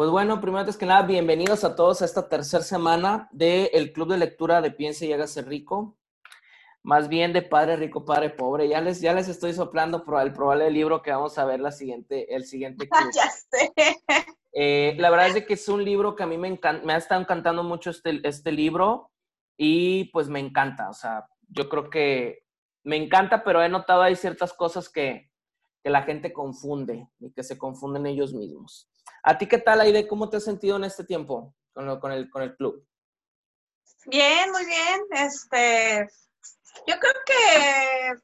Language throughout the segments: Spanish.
Pues bueno, primero antes que nada, bienvenidos a todos a esta tercera semana del Club de Lectura de Piense y Hágase Rico. Más bien de Padre Rico, Padre Pobre. Ya les, ya les estoy soplando por el probable libro que vamos a ver la siguiente, el siguiente club. ya sé. Eh, la verdad es que es un libro que a mí me, encanta, me ha estado encantando mucho este, este libro y pues me encanta. O sea, yo creo que me encanta, pero he notado hay ciertas cosas que, que la gente confunde y que se confunden ellos mismos. ¿A ti qué tal, Aide? ¿Cómo te has sentido en este tiempo con, el, club? Bien, muy bien. Este, yo creo que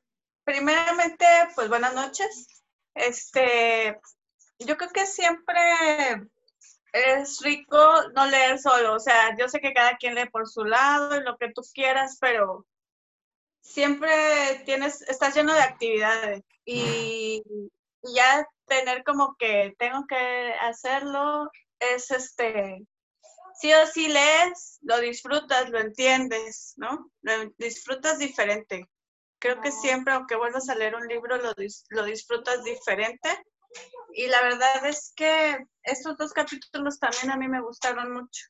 primeramente, pues buenas noches. Este, yo creo que siempre es rico no leer solo. O sea, yo sé que cada quien lee por su lado y lo que tú quieras, pero siempre tienes, estás lleno de actividades y ya tener como que tengo que hacerlo es este, sí o sí lees, lo disfrutas, lo entiendes, ¿no? Lo disfrutas diferente. Creo que siempre, aunque vuelvas a leer un libro, lo, lo disfrutas diferente. Y la verdad es que estos dos capítulos también a mí me gustaron mucho.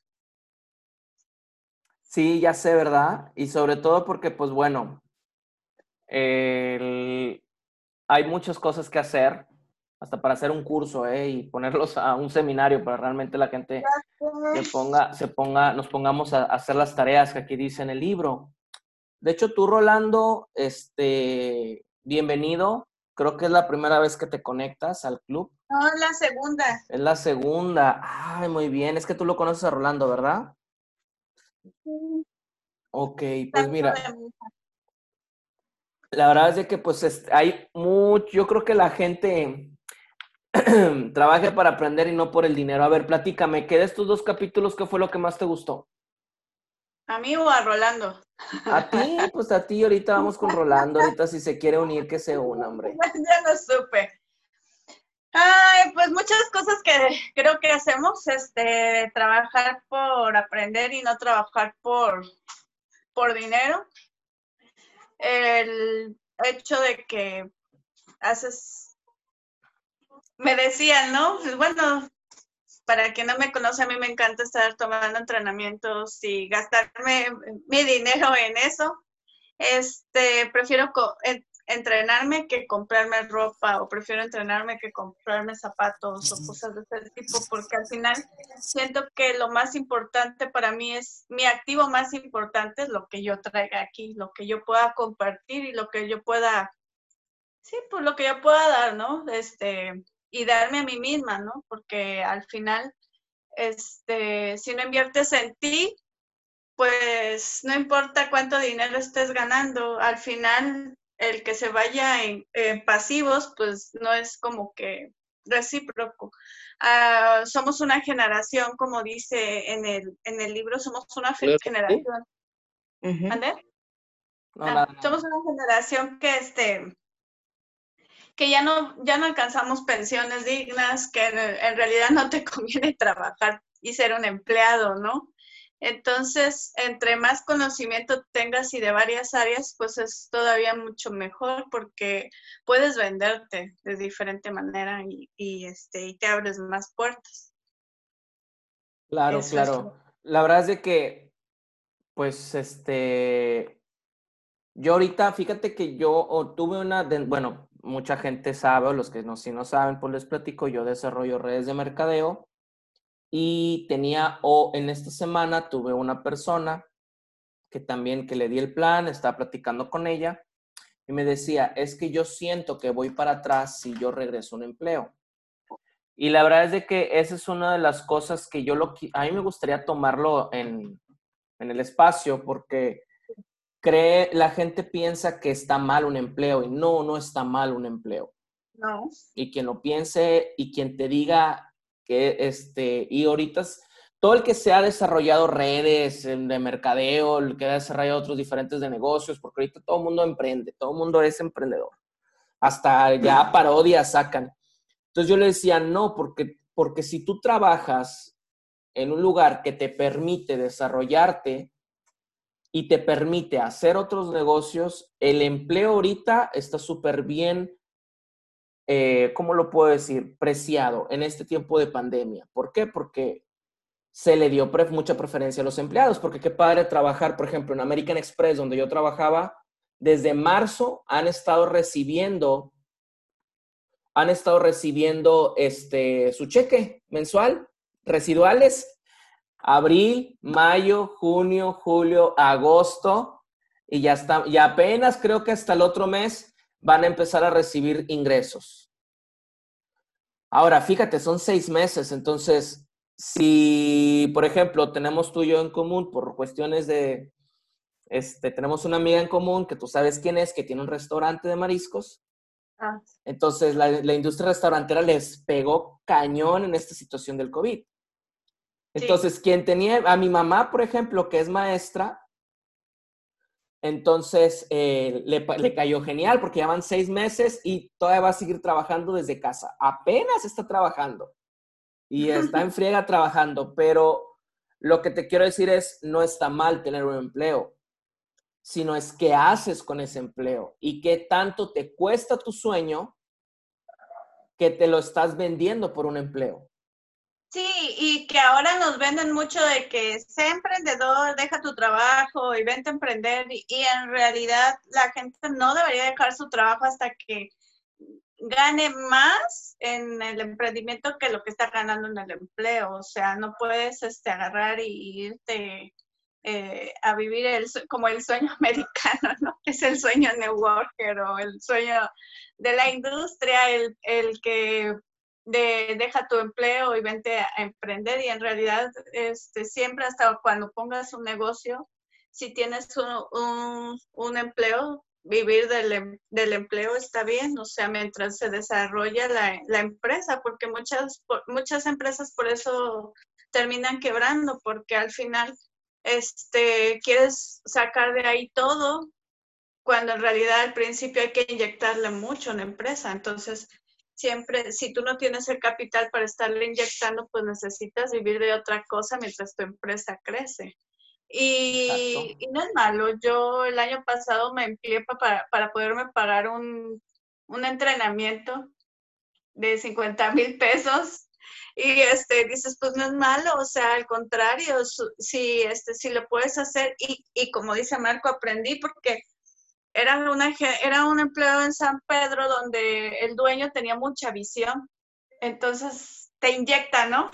Sí, ya sé, ¿verdad? Y sobre todo porque, pues bueno, el... hay muchas cosas que hacer hasta para hacer un curso ¿eh? y ponerlos a un seminario para realmente la gente se ponga, se ponga, nos pongamos a hacer las tareas que aquí dice en el libro. De hecho, tú, Rolando, este, bienvenido. Creo que es la primera vez que te conectas al club. No, es la segunda. Es la segunda. Ay, muy bien. Es que tú lo conoces a Rolando, ¿verdad? Sí. Ok, pues mira. La verdad es de que pues hay mucho, yo creo que la gente trabaje para aprender y no por el dinero. A ver, platícame, ¿qué de estos dos capítulos, qué fue lo que más te gustó? ¿A mí o a Rolando? A ti, pues a ti, ahorita vamos con Rolando, ahorita si se quiere unir, que se una, hombre. ya no supe. Ay, pues muchas cosas que creo que hacemos, este, trabajar por aprender y no trabajar por, por dinero. El hecho de que haces me decían, ¿no? Pues, bueno, para quien no me conoce, a mí me encanta estar tomando entrenamientos y gastarme mi dinero en eso. Este, prefiero entrenarme que comprarme ropa o prefiero entrenarme que comprarme zapatos o cosas de ese tipo porque al final siento que lo más importante para mí es mi activo más importante es lo que yo traiga aquí, lo que yo pueda compartir y lo que yo pueda sí, pues lo que yo pueda dar, ¿no? Este, y darme a mí misma, ¿no? Porque al final, este, si no inviertes en ti, pues no importa cuánto dinero estés ganando, al final el que se vaya en, pasivos, pues no es como que recíproco. Ah, somos una generación, como dice en el, en el libro, somos una generación. Ah, somos una generación que este que ya no, ya no alcanzamos pensiones dignas, que en, realidad no te conviene trabajar y ser un empleado, ¿no? Entonces, entre más conocimiento tengas y de varias áreas, pues es todavía mucho mejor porque puedes venderte de diferente manera y, este, y te abres más puertas. Claro, claro. La verdad es de que, pues, este, yo ahorita, fíjate que yo tuve una, bueno, mucha gente sabe, o los que no, si no saben, pues les platico, yo desarrollo redes de mercadeo y tenía, o en esta semana tuve una persona que también, que le di el plan, estaba platicando con ella y me decía, es que yo siento que voy para atrás si yo regreso a un empleo. Y la verdad es de que esa es una de las cosas que yo lo, a mí me gustaría tomarlo en, en el espacio porque cree, la gente piensa que está mal un empleo y no, no está mal un empleo. No. Y quien lo piense y quien te diga que este, y ahorita todo el que se ha desarrollado redes de mercadeo, el que ha desarrollado otros diferentes de negocios, porque ahorita todo el mundo emprende, todo el mundo es emprendedor. Hasta ya parodias sacan. Entonces yo le decía, no, porque, porque si tú trabajas en un lugar que te permite desarrollarte, y te permite hacer otros negocios, el empleo ahorita está súper bien eh, ¿cómo lo puedo decir? Preciado en este tiempo de pandemia. ¿Por qué? Porque se le dio mucha preferencia a los empleados, porque qué padre trabajar, por ejemplo, en American Express, donde yo trabajaba, desde marzo han estado recibiendo, han estado recibiendo este, su cheque mensual, residuales, abril, mayo, junio, julio, agosto, y ya está, y apenas creo que hasta el otro mes van a empezar a recibir ingresos. Ahora, fíjate, son seis meses, entonces si, por ejemplo, tenemos tú y yo en común por cuestiones de, este, tenemos una amiga en común que tú sabes quién es, que tiene un restaurante de mariscos. Ah. Entonces, la, la, industria restaurantera les pegó cañón en esta situación del COVID. Entonces, quien tenía, a mi mamá, por ejemplo, que es maestra, entonces eh, le, le, cayó genial porque ya van seis meses y todavía va a seguir trabajando desde casa. Apenas está trabajando y está en friega trabajando, pero lo que te quiero decir es, no está mal tener un empleo, sino es qué haces con ese empleo y qué tanto te cuesta tu sueño que te lo estás vendiendo por un empleo. Sí, y que ahora nos venden mucho de que sé emprendedor, deja tu trabajo y vente a emprender y en realidad la gente no debería dejar su trabajo hasta que gane más en el emprendimiento que lo que está ganando en el empleo. O sea, no puedes este, agarrar y irte eh, a vivir el, como el sueño americano, ¿no? Es el sueño New Worker o el sueño de la industria, el, el que de, deja tu empleo y vente a emprender. Y en realidad, este, siempre hasta cuando pongas un negocio, si tienes un, un empleo, vivir del, em, del, empleo está bien, o sea, mientras se desarrolla la, la, empresa, porque muchas, muchas empresas por eso terminan quebrando, porque al final este, quieres sacar de ahí todo, cuando en realidad al principio hay que inyectarle mucho en la empresa. Entonces, siempre, si tú no tienes el capital para estarle inyectando, pues necesitas vivir de otra cosa mientras tu empresa crece. Y, no es malo. Yo el año pasado me empleé para, para poderme pagar un, un entrenamiento de 50 mil pesos. Y este, dices, pues no es malo, o sea, al contrario, si, este, si lo puedes hacer. Y, y como dice Marco, aprendí porque era, una, era un empleado en San Pedro donde el dueño tenía mucha visión. Entonces te inyecta, ¿no?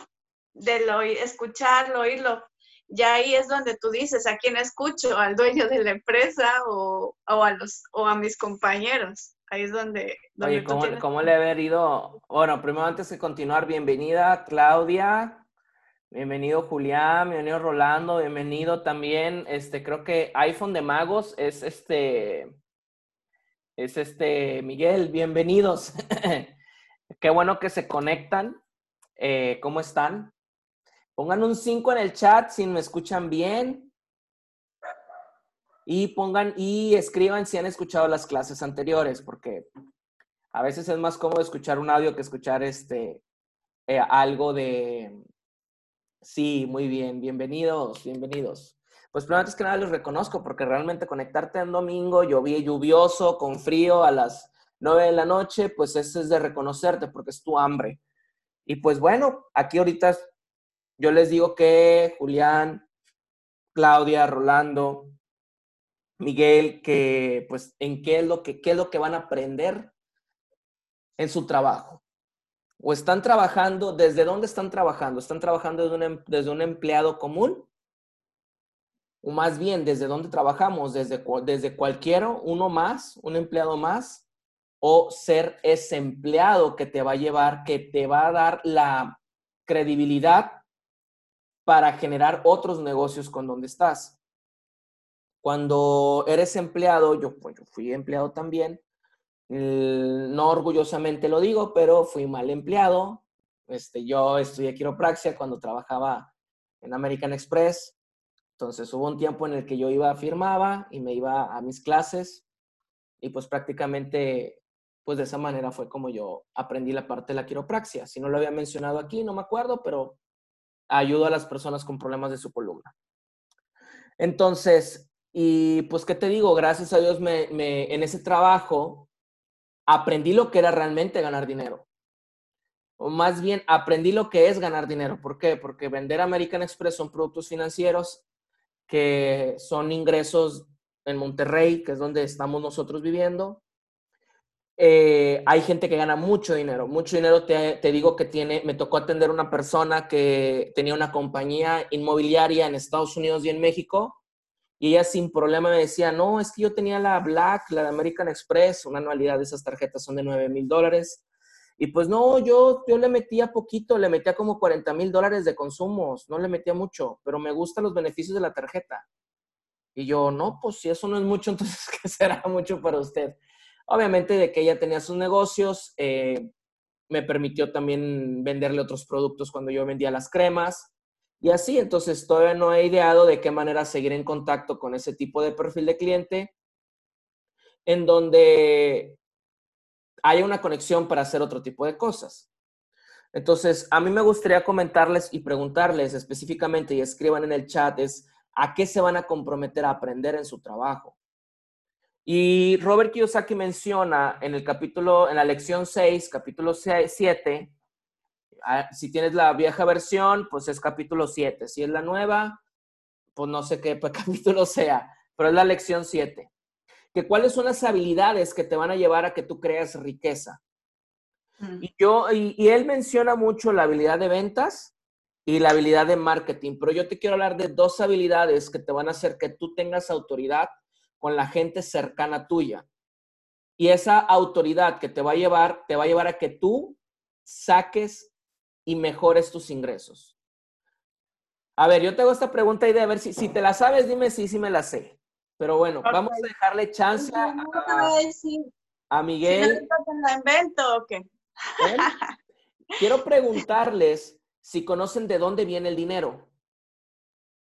De lo, escucharlo, oírlo ya ahí es donde tú dices, ¿a quién escucho? ¿Al dueño de la empresa o, a, los, o a mis compañeros? Ahí es donde... Oye, ¿cómo, le haber ido? Bueno, primero antes de continuar, bienvenida Claudia, bienvenido Julián, bienvenido Rolando, bienvenido también, este, creo que iPhone de Magos es este, es este, Miguel, bienvenidos. Qué bueno que se conectan. Eh, ¿Cómo están? Pongan un 5 en el chat si me escuchan bien. Y pongan y escriban si han escuchado las clases anteriores, porque a veces es más cómodo escuchar un audio que escuchar este eh, algo de sí, muy bien, bienvenidos, bienvenidos. Pues primero antes que nada los reconozco porque realmente conectarte en domingo, llovía lluvioso, con frío a las 9 de la noche, pues eso es de reconocerte porque es tu hambre. Y pues bueno, aquí ahorita yo les digo que Julián, Claudia, Rolando, Miguel, que pues en qué es lo que, qué es lo que van a aprender en su trabajo. O están trabajando, ¿desde dónde están trabajando? ¿Están trabajando desde un, em, desde un empleado común? O más bien, ¿desde dónde trabajamos? ¿Desde, desde cualquiera, uno más, un empleado más? ¿O ser ese empleado que te va a llevar, que te va a dar la credibilidad para generar otros negocios con donde estás. Cuando eres empleado, yo, pues, yo fui empleado también, no orgullosamente lo digo, pero fui mal empleado. Este, yo estudié quiropraxia cuando trabajaba en American Express. Entonces hubo un tiempo en el que yo iba, firmaba y me iba a mis clases y pues prácticamente pues de esa manera fue como yo aprendí la parte de la quiropraxia. Si no lo había mencionado aquí, no me acuerdo, pero ayudo a las personas con problemas de su columna. Entonces, y pues, ¿qué te digo? Gracias a Dios me, en ese trabajo aprendí lo que era realmente ganar dinero. O más bien, aprendí lo que es ganar dinero. ¿Por qué? Porque vender American Express son productos financieros que son ingresos en Monterrey, que es donde estamos nosotros viviendo. Eh, hay gente que gana mucho dinero, mucho dinero te, te, digo que tiene, me tocó atender una persona que tenía una compañía inmobiliaria en Estados Unidos y en México y ella sin problema me decía, no, es que yo tenía la Black, la de American Express, una anualidad de esas tarjetas son de 9 mil dólares. Y pues no, yo, yo le metía poquito, le metía como 40 mil dólares de consumos, no le metía mucho, pero me gustan los beneficios de la tarjeta. Y yo, no, pues si eso no es mucho, entonces, ¿qué será mucho para usted? Obviamente de que ella tenía sus negocios, eh, me permitió también venderle otros productos cuando yo vendía las cremas. Y así, entonces todavía no he ideado de qué manera seguir en contacto con ese tipo de perfil de cliente en donde haya una conexión para hacer otro tipo de cosas. Entonces, a mí me gustaría comentarles y preguntarles específicamente y escriban en el chat es a qué se van a comprometer a aprender en su trabajo. Y Robert Kiyosaki menciona en el capítulo, en la lección 6, capítulo 7, Ah, si tienes la vieja versión, pues es capítulo 7. Si es la nueva, pues no sé qué capítulo sea, pero es la lección 7. Que cuáles son las habilidades que te van a llevar a que tú creas riqueza. Mm. Y, yo, y, y él menciona mucho la habilidad de ventas y la habilidad de marketing, pero yo te quiero hablar de dos habilidades que te van a hacer que tú tengas autoridad con la gente cercana tuya. Y esa autoridad que te va a llevar, te va a llevar a que tú saques y mejores tus ingresos. A ver, yo te hago esta pregunta y de a ver si, si te la sabes, dime si sí me la sé. Pero bueno, vamos a dejarle chance a, a Miguel. la invento o qué? Quiero preguntarles si conocen de dónde viene el dinero.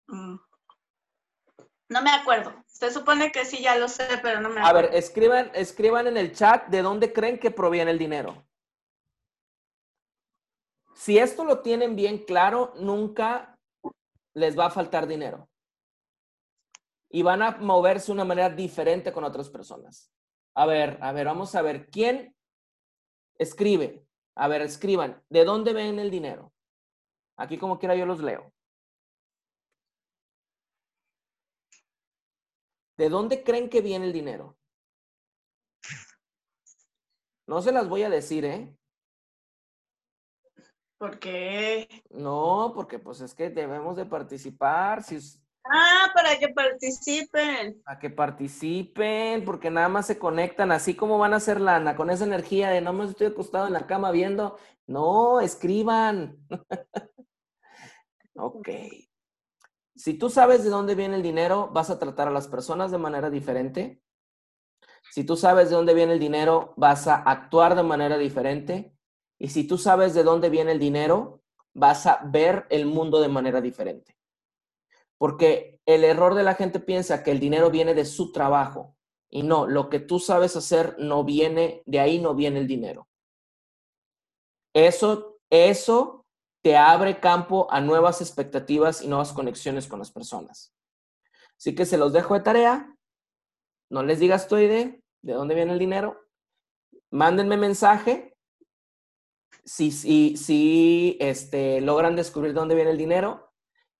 Mm. No me acuerdo. Se supone que sí, ya lo sé, pero no me acuerdo. A ver, escriban, escriban en el chat de dónde creen que proviene el dinero. Si esto lo tienen bien claro, nunca les va a faltar dinero. Y van a moverse de una manera diferente con otras personas. A ver, a ver, vamos a ver. ¿Quién escribe? A ver, escriban. ¿De dónde ven el dinero? Aquí como quiera yo los leo. ¿De dónde creen que viene el dinero? No se las voy a decir, ¿eh? ¿Por qué? No, porque pues es que debemos de participar. Si... Ah, para que participen. Para que participen, porque nada más se conectan, así como van a hacer lana, con esa energía de no me estoy acostado en la cama viendo. No, escriban. ok. Si tú sabes de dónde viene el dinero, vas a tratar a las personas de manera diferente. Si tú sabes de dónde viene el dinero, vas a actuar de manera diferente. Y si tú sabes de dónde viene el dinero, vas a ver el mundo de manera diferente. Porque el error de la gente piensa que el dinero viene de su trabajo. Y no, lo que tú sabes hacer no viene, de ahí no viene el dinero. Eso, eso te abre campo a nuevas expectativas y nuevas conexiones con las personas. Así que se los dejo de tarea. No les digas tu idea, de dónde viene el dinero. Mándenme mensaje si, si, si este, logran descubrir dónde viene el dinero.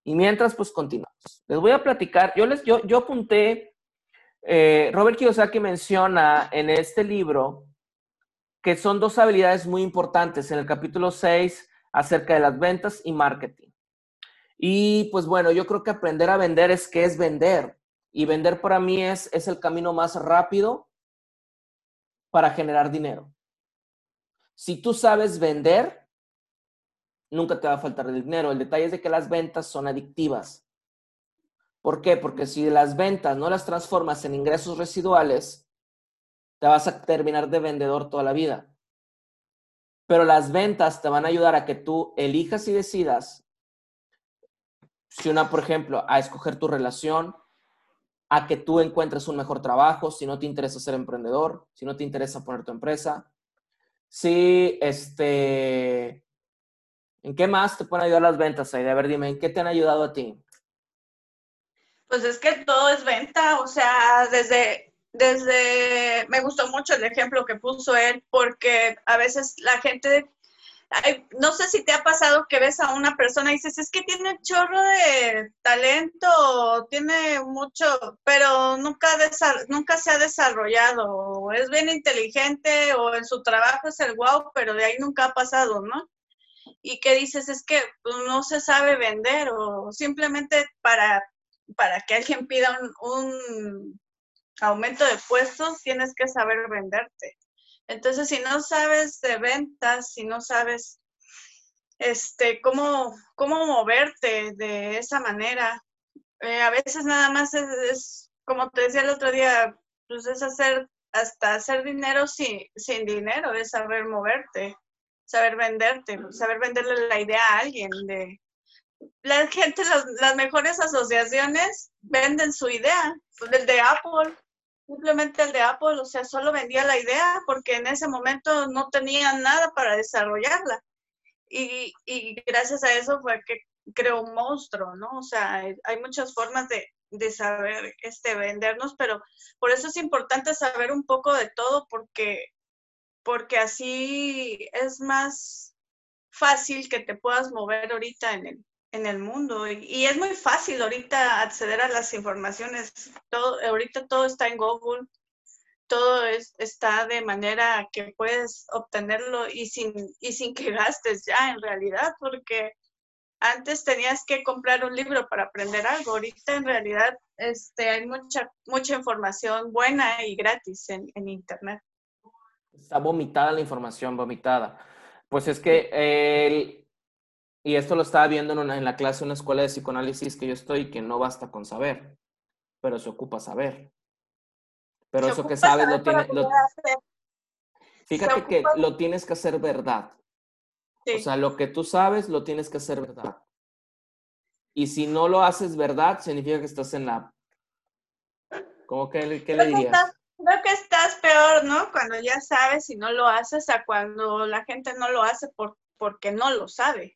Y mientras, pues continuamos. Les voy a platicar, yo, les, yo, yo apunté, eh, Robert Kiyosaki menciona en este libro que son dos habilidades muy importantes en el capítulo 6 acerca de las ventas y marketing. Y pues bueno, yo creo que aprender a vender es qué es vender. Y vender para mí es, es el camino más rápido para generar dinero. Si tú sabes vender, nunca te va a faltar el dinero. El detalle es de que las ventas son adictivas. ¿Por qué? Porque si las ventas no las transformas en ingresos residuales, te vas a terminar de vendedor toda la vida. Pero las ventas te van a ayudar a que tú elijas y decidas si una, por ejemplo, a escoger tu relación, a que tú encuentres un mejor trabajo, si no te interesa ser emprendedor, si no te interesa poner tu empresa, Sí, este, ¿en qué más te pueden ayudar las ventas, Aide? A ver, dime, ¿en qué te han ayudado a ti? Pues es que todo es venta, o sea, desde desde, me gustó mucho el ejemplo que puso él, porque a veces la gente, no sé si te ha pasado que ves a una persona y dices, es que tiene un chorro de talento, tiene mucho, pero nunca, nunca se ha desarrollado, es bien inteligente o en su trabajo es el wow, pero de ahí nunca ha pasado, ¿no? Y que dices, es que pues, no se sabe vender o simplemente para, para que alguien pida un aumento de puestos, tienes que saber venderte. Entonces, si no sabes de ventas, si no sabes este, cómo, cómo moverte de esa manera, eh, a veces nada más es, como te decía el otro día, pues es hacer, hasta hacer dinero sin, sin dinero, es saber moverte, saber venderte, saber venderle la idea a alguien de, la gente, las, las, mejores asociaciones venden su idea, pues, el de Apple, simplemente el de Apple, o sea, solo vendía la idea porque en ese momento no tenía nada para desarrollarla. Y, y gracias a eso fue que creó un monstruo, ¿no? O sea, hay muchas formas de, de saber este, vendernos, pero por eso es importante saber un poco de todo porque, porque así es más fácil que te puedas mover ahorita en el, en el mundo y, es muy fácil ahorita acceder a las informaciones. Todo, ahorita todo está en Google, todo es, está de manera que puedes obtenerlo y sin, y sin que gastes ya en realidad, porque antes tenías que comprar un libro para aprender algo. Ahorita en realidad este, hay mucha, mucha información buena y gratis en, en Internet. Está vomitada la información, vomitada. Pues es que el, y esto lo estaba viendo en, en la clase de una escuela de psicoanálisis que yo estoy, que no basta con saber, pero se ocupa saber. Pero eso que sabes lo tienes... Fíjate que lo tienes que hacer verdad. O sea, lo que tú sabes lo tienes que hacer verdad. Y si no lo haces verdad, significa que estás en la... ¿Cómo que qué le dirías? creo que estás peor, ¿no? Cuando ya sabes y no lo haces a cuando la gente no lo hace por, porque no lo sabe.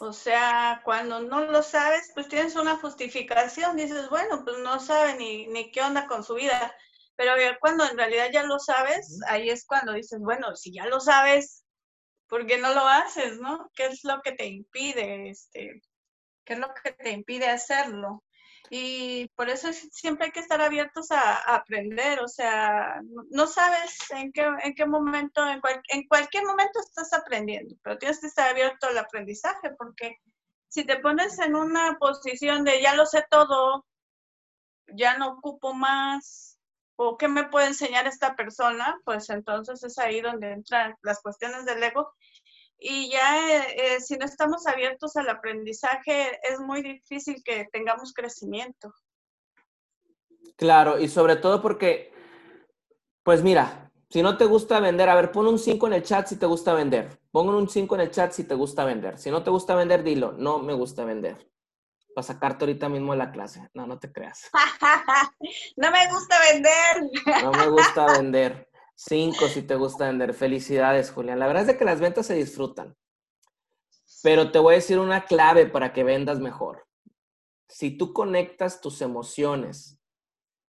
O sea, cuando no lo sabes, pues tienes una justificación, dices, bueno, pues no sabe ni, ni qué onda con su vida. Pero cuando en realidad ya lo sabes, ahí es cuando dices, bueno, si ya lo sabes, ¿por qué no lo haces, no? ¿Qué es lo que te impide, este, qué es lo que te impide hacerlo? Y por eso siempre hay que estar abiertos a, aprender, o sea, no sabes en qué, en qué momento, en, en cualquier momento estás aprendiendo, pero tienes que estar abierto al aprendizaje, porque si te pones en una posición de ya lo sé todo, ya no ocupo más, o qué me puede enseñar esta persona, pues entonces es ahí donde entran las cuestiones del ego y ya eh, eh, si no estamos abiertos al aprendizaje, es muy difícil que tengamos crecimiento. Claro, y sobre todo porque, pues mira, si no te gusta vender, a ver, pon un 5 en el chat si te gusta vender. Pon un 5 en el chat si te gusta vender. Si no te gusta vender, dilo, no me gusta vender. Para sacarte ahorita mismo de la clase. No, no te creas. no me gusta vender. no me gusta vender. Cinco si te gusta vender. Felicidades, Julián. La verdad es que las ventas se disfrutan. Pero te voy a decir una clave para que vendas mejor. Si tú conectas tus emociones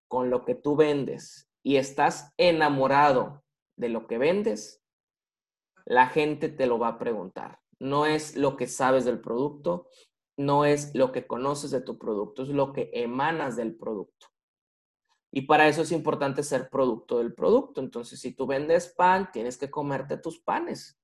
con lo que tú vendes y estás enamorado de lo que vendes, la gente te lo va a preguntar. No es lo que sabes del producto, no es lo que conoces de tu producto, es lo que emanas del producto. Y para eso es importante ser producto del producto. Entonces, si tú vendes pan, tienes que comerte tus panes.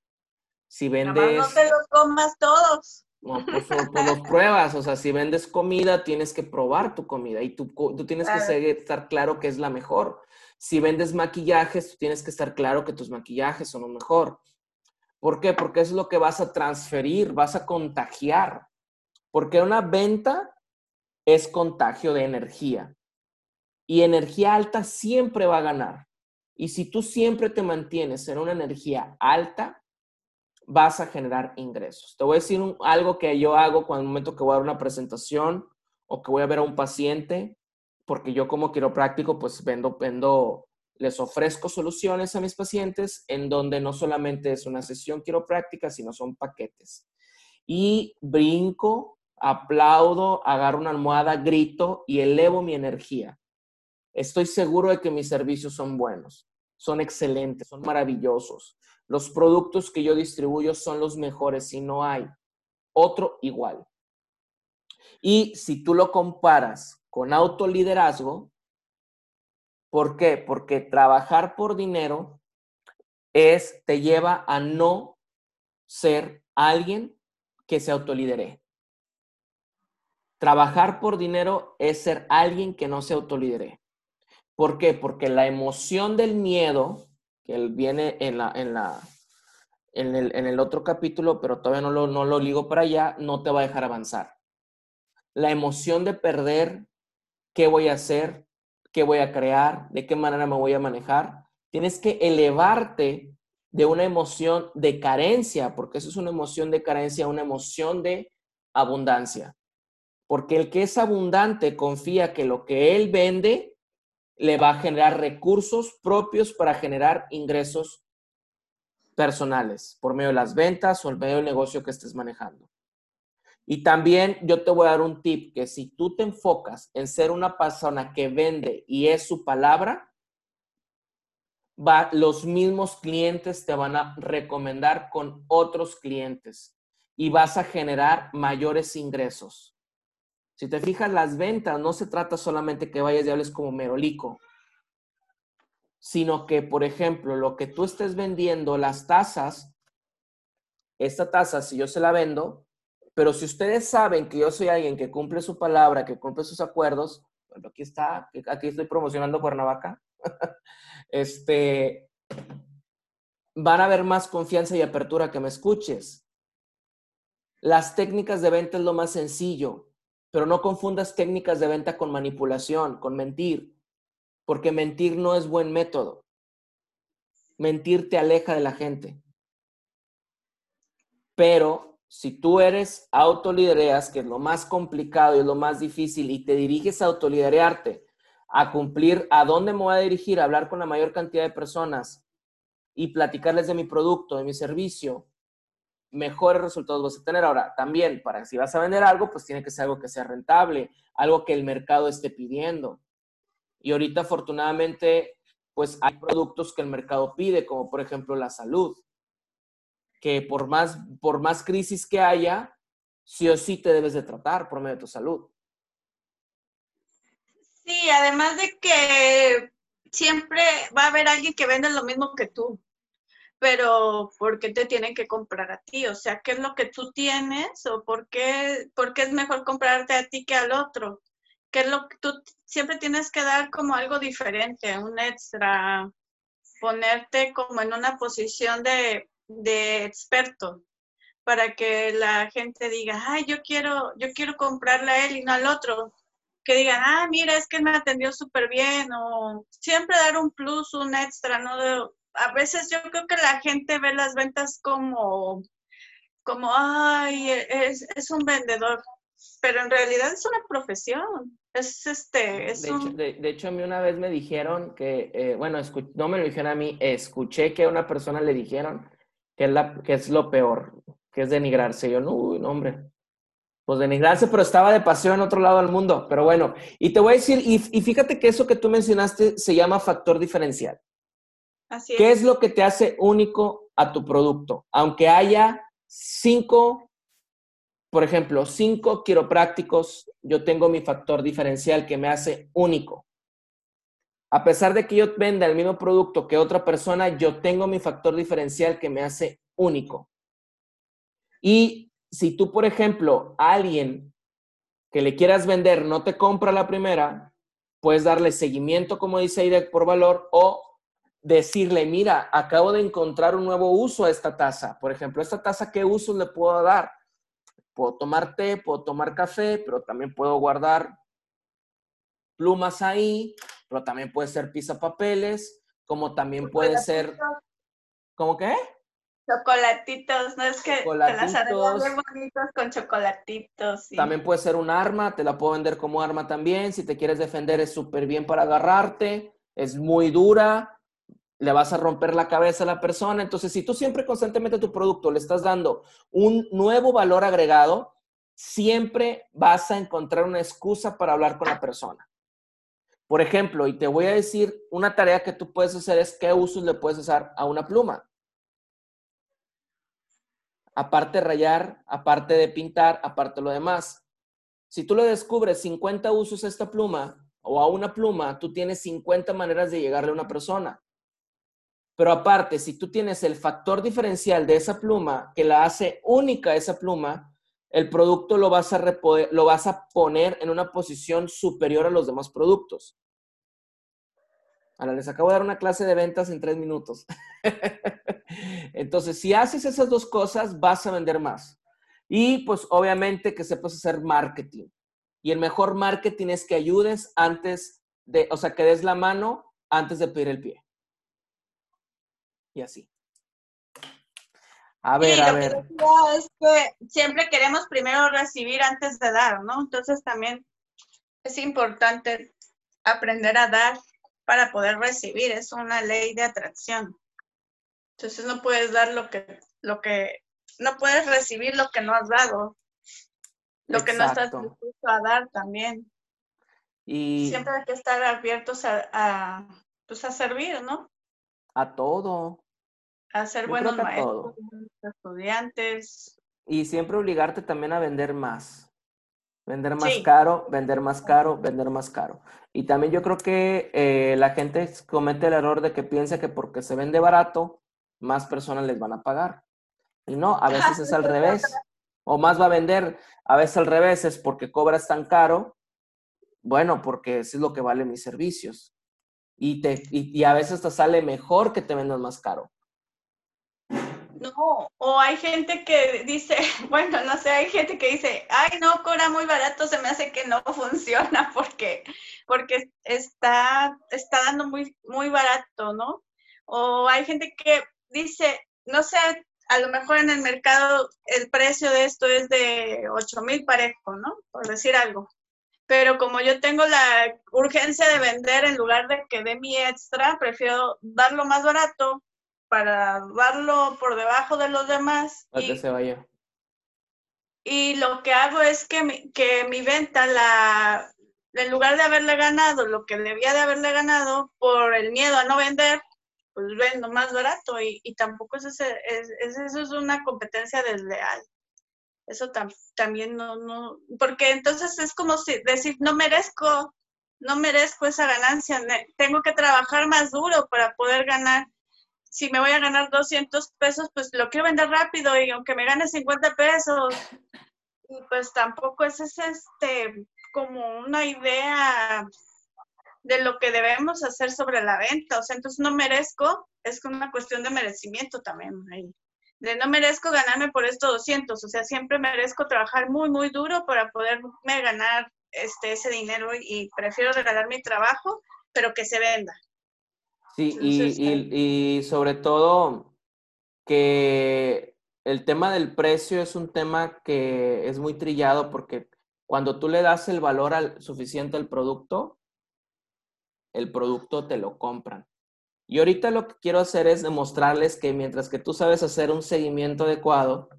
Si vendes... no te los comas todos. No, pues, pues, los pruebas. O sea, si vendes comida, tienes que probar tu comida y tú, tú tienes que estar claro que es la mejor. Si vendes maquillajes, tú tienes que estar claro que tus maquillajes son lo mejor. ¿Por qué? Porque es lo que vas a transferir, vas a contagiar. Porque una venta es contagio de energía. Y energía alta siempre va a ganar. Y si tú siempre te mantienes en una energía alta, vas a generar ingresos. Te voy a decir algo que yo hago cuando el momento que voy a dar una presentación o que voy a ver a un paciente, porque yo como quiropráctico, pues vendo, vendo, les ofrezco soluciones a mis pacientes en donde no solamente es una sesión quiropráctica, sino son paquetes. Y brinco, aplaudo, agarro una almohada, grito y elevo mi energía Estoy seguro de que mis servicios son buenos, son excelentes, son maravillosos. Los productos que yo distribuyo son los mejores y no hay otro igual. Y si tú lo comparas con autoliderazgo, ¿por qué? Porque trabajar por dinero es, te lleva a no ser alguien que se autolidere. Trabajar por dinero es ser alguien que no se autolidere. ¿Por qué? Porque la emoción del miedo, que viene en, la, en, la, en, el, en el otro capítulo, pero todavía no lo, no lo ligo para allá, no te va a dejar avanzar. La emoción de perder, qué voy a hacer, qué voy a crear, de qué manera me voy a manejar. Tienes que elevarte de una emoción de carencia, porque eso es una emoción de carencia, una emoción de abundancia. Porque el que es abundante confía que lo que él vende le va a generar recursos propios para generar ingresos personales por medio de las ventas o el medio del negocio que estés manejando. Y también yo te voy a dar un tip que si tú te enfocas en ser una persona que vende y es su palabra, va, los mismos clientes te van a recomendar con otros clientes y vas a generar mayores ingresos. Si te fijas, las ventas no se trata solamente que vayas y hables como merolico, sino que, por ejemplo, lo que tú estés vendiendo, las tasas, esta tasa, si yo se la vendo, pero si ustedes saben que yo soy alguien que cumple su palabra, que cumple sus acuerdos, bueno, aquí está, aquí estoy promocionando Cuernavaca, este, van a haber más confianza y apertura que me escuches. Las técnicas de venta es lo más sencillo. Pero no confundas técnicas de venta con manipulación, con mentir, porque mentir no es buen método. Mentir te aleja de la gente. Pero si tú eres autolidereas, que es lo más complicado y es lo más difícil, y te diriges a autoliderearte, a cumplir a dónde me voy a dirigir, a hablar con la mayor cantidad de personas y platicarles de mi producto, de mi servicio, mejores resultados vas a tener. Ahora, también, para si vas a vender algo, pues tiene que ser algo que sea rentable, algo que el mercado esté pidiendo. Y ahorita, afortunadamente, pues hay productos que el mercado pide, como por ejemplo la salud, que por más, por más crisis que haya, sí o sí te debes de tratar por medio de tu salud. Sí, además de que siempre va a haber alguien que vende lo mismo que tú pero ¿por qué te tienen que comprar a ti? O sea, ¿qué es lo que tú tienes o por qué, por qué es mejor comprarte a ti que al otro? ¿Qué es lo que tú siempre tienes que dar como algo diferente, un extra, ponerte como en una posición de, de experto para que la gente diga, ay, yo quiero, yo quiero comprarle a él y no al otro. Que digan, ah, mira, es que me atendió súper bien, o siempre dar un plus, un extra, no a veces yo creo que la gente ve las ventas como, como ay, es, es un vendedor, pero en realidad es una profesión. Es este, es de, hecho, de, hecho, a mí una vez me dijeron que, eh, bueno, no me lo dijeron a mí, escuché que a una persona le dijeron que es, la, que es lo peor, que es denigrarse. Yo, no, uy, no, hombre. Pues denigrarse, pero estaba de paseo en otro lado del mundo. Pero bueno, y te voy a decir, y, y fíjate que eso que tú mencionaste se llama factor diferencial. ¿Qué es lo que te hace único a tu producto? Aunque haya cinco, por ejemplo, cinco quiroprácticos, yo tengo mi factor diferencial que me hace único. A pesar de que yo venda el mismo producto que otra persona, yo tengo mi factor diferencial que me hace único. Y si tú, por ejemplo, a alguien que le quieras vender no te compra la primera, puedes darle seguimiento, como dice Aida, por valor, o decirle, mira, acabo de encontrar un nuevo uso a esta taza. Por ejemplo, esta taza, ¿qué uso le puedo dar? Puedo tomar té, puedo tomar café, pero también puedo guardar plumas ahí, pero también puede ser papeles, como también puede ser... ¿Cómo qué? Chocolatitos, ¿no? Es que te las arreglas muy bonitos con chocolatitos. También puede ser un arma, te la puedo vender como arma también. Si te quieres defender es súper bien para agarrarte, es muy dura, le vas a romper la cabeza a la persona. Entonces, si tú siempre constantemente a tu producto le estás dando un nuevo valor agregado, siempre vas a encontrar una excusa para hablar con la persona. Por ejemplo, y te voy a decir, una tarea que tú puedes hacer es qué usos le puedes usar a una pluma. Aparte de rayar, aparte de pintar, aparte de lo demás. Si tú le descubres 50 usos a esta pluma o a una pluma, tú tienes 50 maneras de llegarle a una persona. Pero aparte, si tú tienes el factor diferencial de esa pluma que la hace única esa pluma, el producto lo vas, a lo vas a poner en una posición superior a los demás productos. Ahora les acabo de dar una clase de ventas en tres minutos. Entonces, si haces esas dos cosas, vas a vender más. Y pues obviamente que sepas hacer marketing. Y el mejor marketing es que ayudes antes de, o sea, que des la mano antes de pedir el pie y así. A ver, a ver. Que es que siempre queremos primero recibir antes de dar, ¿no? Entonces también es importante aprender a dar para poder recibir. Es una ley de atracción. Entonces no puedes dar lo que, lo que, no puedes recibir lo que no has dado, lo que no estás dispuesto a dar también. Y siempre hay que estar abiertos a, a, pues a servir, ¿no? A todo a ser buenos maestros, estudiantes. Y siempre obligarte también a vender más. Vender más caro, vender más caro, vender más caro. Y también yo creo que eh, la gente comete el error de que piensa que porque se vende barato, más personas les van a pagar. Y no, a veces es al revés. O más va a vender, a veces al revés, es porque cobras tan caro. Bueno, porque eso es lo que valen mis servicios. Y, te, y, y a veces te sale mejor que te vendas más caro. No, o hay gente que dice, bueno, no sé, hay gente que dice, ay, no, cobra muy barato, se me hace que no funciona porque, porque está, está dando muy, muy barato, ¿no? O hay gente que dice, no sé, a lo mejor en el mercado el precio de esto es de 8 mil parejo, ¿no? Por decir algo. Pero como yo tengo la urgencia de vender en lugar de que dé mi extra, prefiero darlo más barato para darlo por debajo de los demás. y, se vaya. Y lo que hago es que mi, que mi venta, la, en lugar de haberle ganado lo que debía de haberle ganado por el miedo a no vender, pues vendo más barato y, y tampoco es, ese, es, eso es una competencia desleal. Eso también no, no, porque entonces es como si decir, no merezco, no merezco esa ganancia, tengo que trabajar más duro para poder ganar si me voy a ganar 200 pesos, pues lo quiero vender rápido y aunque me gane 50 pesos, pues tampoco es este como una idea de lo que debemos hacer sobre la venta. O sea, entonces no merezco, es una cuestión de merecimiento también ahí. De no merezco ganarme por estos 200, o sea, siempre merezco trabajar muy, muy duro para poderme ganar este, ese dinero y prefiero regalar mi trabajo, pero que se venda. Sí, y, y, sobre todo que el tema del precio es un tema que es muy trillado porque cuando tú le das el valor al, suficiente al producto, el producto te lo compran. Y ahorita lo que quiero hacer es demostrarles que mientras que tú sabes hacer un seguimiento adecuado,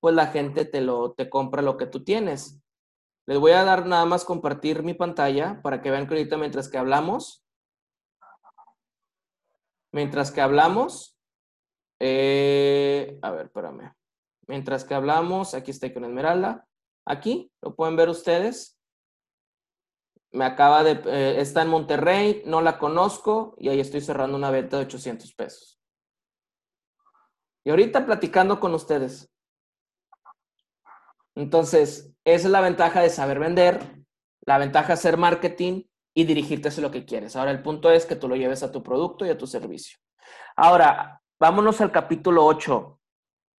pues la gente te lo te compra lo que tú tienes. Les voy a dar nada más compartir mi pantalla para que vean que ahorita mientras que hablamos, Mientras que hablamos, eh, a ver, espérame. Mientras que hablamos, aquí estoy con Esmeralda. Aquí, lo pueden ver ustedes. Me acaba de, eh, está en Monterrey, no la conozco y ahí estoy cerrando una venta de 800 pesos. Y ahorita platicando con ustedes. Entonces, esa es la ventaja de saber vender, la ventaja de hacer marketing y dirigirte hacia lo que quieres. Ahora el punto es que tú lo lleves a tu producto y a tu servicio. Ahora, vámonos al capítulo 8.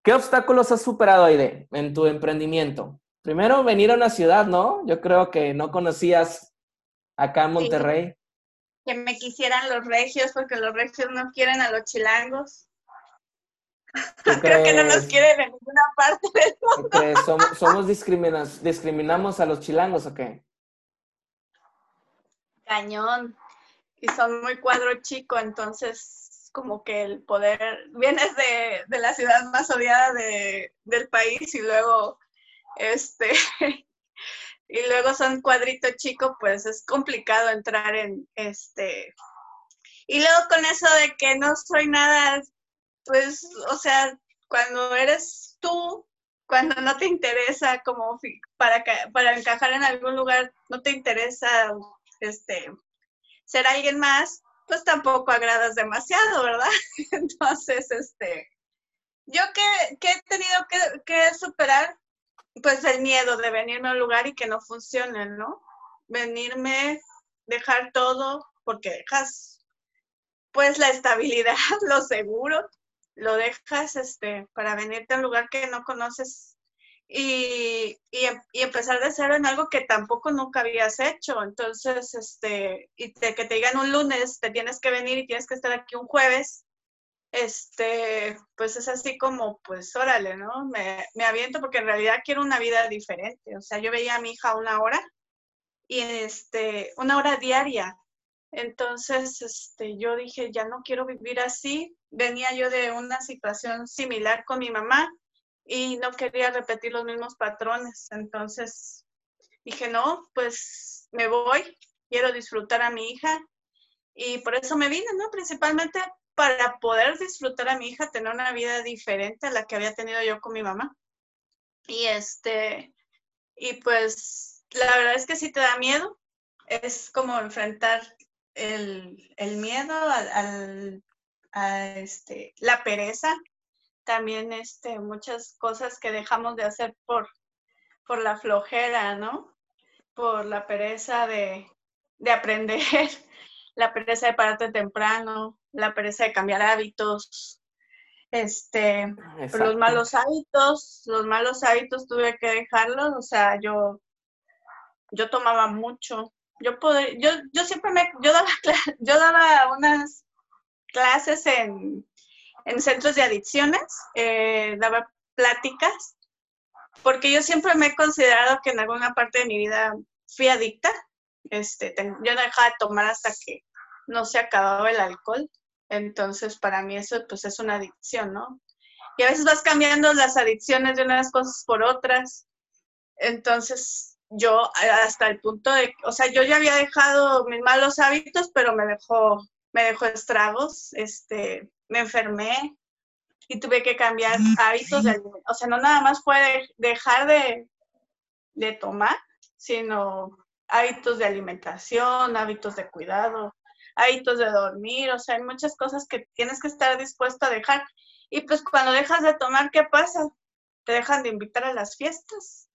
¿Qué obstáculos has superado, Aide, en tu emprendimiento? Primero, venir a una ciudad, ¿no? Yo creo que no conocías acá en Monterrey. Que me quisieran los regios, porque los regios no quieren a los chilangos. Creo que no nos quieren en ninguna parte del mundo. ¿Somos, somos discriminamos a los chilangos o qué? Cañón y son muy cuadro chico, entonces como que el poder, vienes de, de la ciudad más odiada de, del país y luego este y luego son cuadrito chico, pues es complicado entrar en este. Y luego con eso de que no soy nada, pues, o sea, cuando eres tú, cuando no te interesa como para, para encajar en algún lugar, no te interesa este ser alguien más, pues tampoco agradas demasiado, ¿verdad? Entonces, este, yo que, que he tenido que, que, superar, pues el miedo de venirme a un lugar y que no funcione, ¿no? Venirme, dejar todo, porque dejas, pues la estabilidad, lo seguro, lo dejas, este, para venirte a un lugar que no conoces y, em, y, empezar de cero en algo que tampoco nunca habías hecho. Entonces, este, y que te digan un lunes, te tienes que venir y tienes que estar aquí un jueves, este, pues es así como, pues órale, ¿no? Me, me aviento porque en realidad quiero una vida diferente. O sea, yo veía a mi hija una hora y este, una hora diaria. Entonces, este, yo dije, ya no quiero vivir así. Venía yo de una situación similar con mi mamá y no quería repetir los mismos patrones. Entonces dije, no, pues me voy, quiero disfrutar a mi hija y por eso me vine, ¿no? Principalmente para poder disfrutar a mi hija, tener una vida diferente a la que había tenido yo con mi mamá. Y este, y pues la verdad es que sí te da miedo, es como enfrentar el, el miedo al, a este, la pereza, también este, muchas cosas que dejamos de hacer por, por la flojera, ¿no? Por la pereza de, de aprender, la pereza de pararte temprano, la pereza de cambiar hábitos, este, los malos hábitos, los malos hábitos tuve que dejarlos, o sea, yo, yo tomaba mucho, yo podía, yo, yo siempre me, yo daba, yo daba unas clases en, en centros de adicciones, eh, daba pláticas, porque yo siempre me he considerado que en alguna parte de mi vida fui adicta. Este, yo no dejaba de tomar hasta que no se acababa el alcohol. Entonces, para mí eso pues es una adicción, ¿no? Y a veces vas cambiando las adicciones de unas cosas por otras. Entonces, yo hasta el punto de, o sea, yo ya había dejado mis malos hábitos, pero me dejó, me dejó estragos, este, me enfermé y tuve que cambiar hábitos de O sea, no nada más fue dejar de, de tomar, sino hábitos de alimentación, hábitos de cuidado, hábitos de dormir, o sea, hay muchas cosas que tienes que estar dispuesto a dejar. Y pues cuando dejas de tomar, ¿qué pasa? Te dejan de invitar a las fiestas,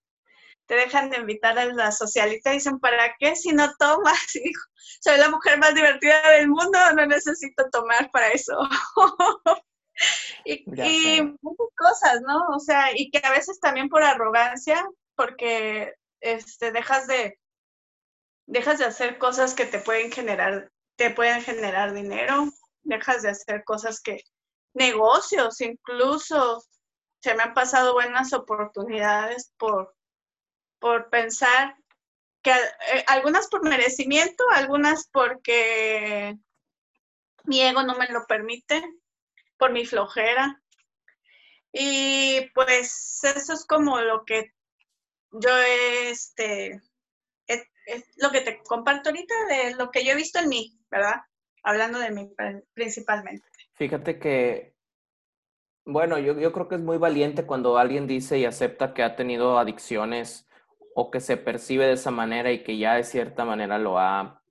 te dejan de invitar a la socialita y dicen, ¿para qué si no tomas? Y soy la mujer más divertida del mundo, no necesito tomar para eso. y, muchas cosas, ¿no? O sea, y que a veces también por arrogancia, porque este, dejas de dejas de hacer cosas que te pueden generar, te pueden generar dinero, dejas de hacer cosas que, negocios incluso, se me han pasado buenas oportunidades por por pensar que eh, algunas por merecimiento, algunas porque mi ego no me lo permite, por mi flojera. Y pues eso es como lo que yo este es, lo que te comparto ahorita de lo que yo he visto en mí, ¿verdad? Hablando de mí principalmente. Fíjate que, bueno, yo, yo creo que es muy valiente cuando alguien dice y acepta que ha tenido adicciones o que se percibe de esa manera y que ya de cierta manera lo ha,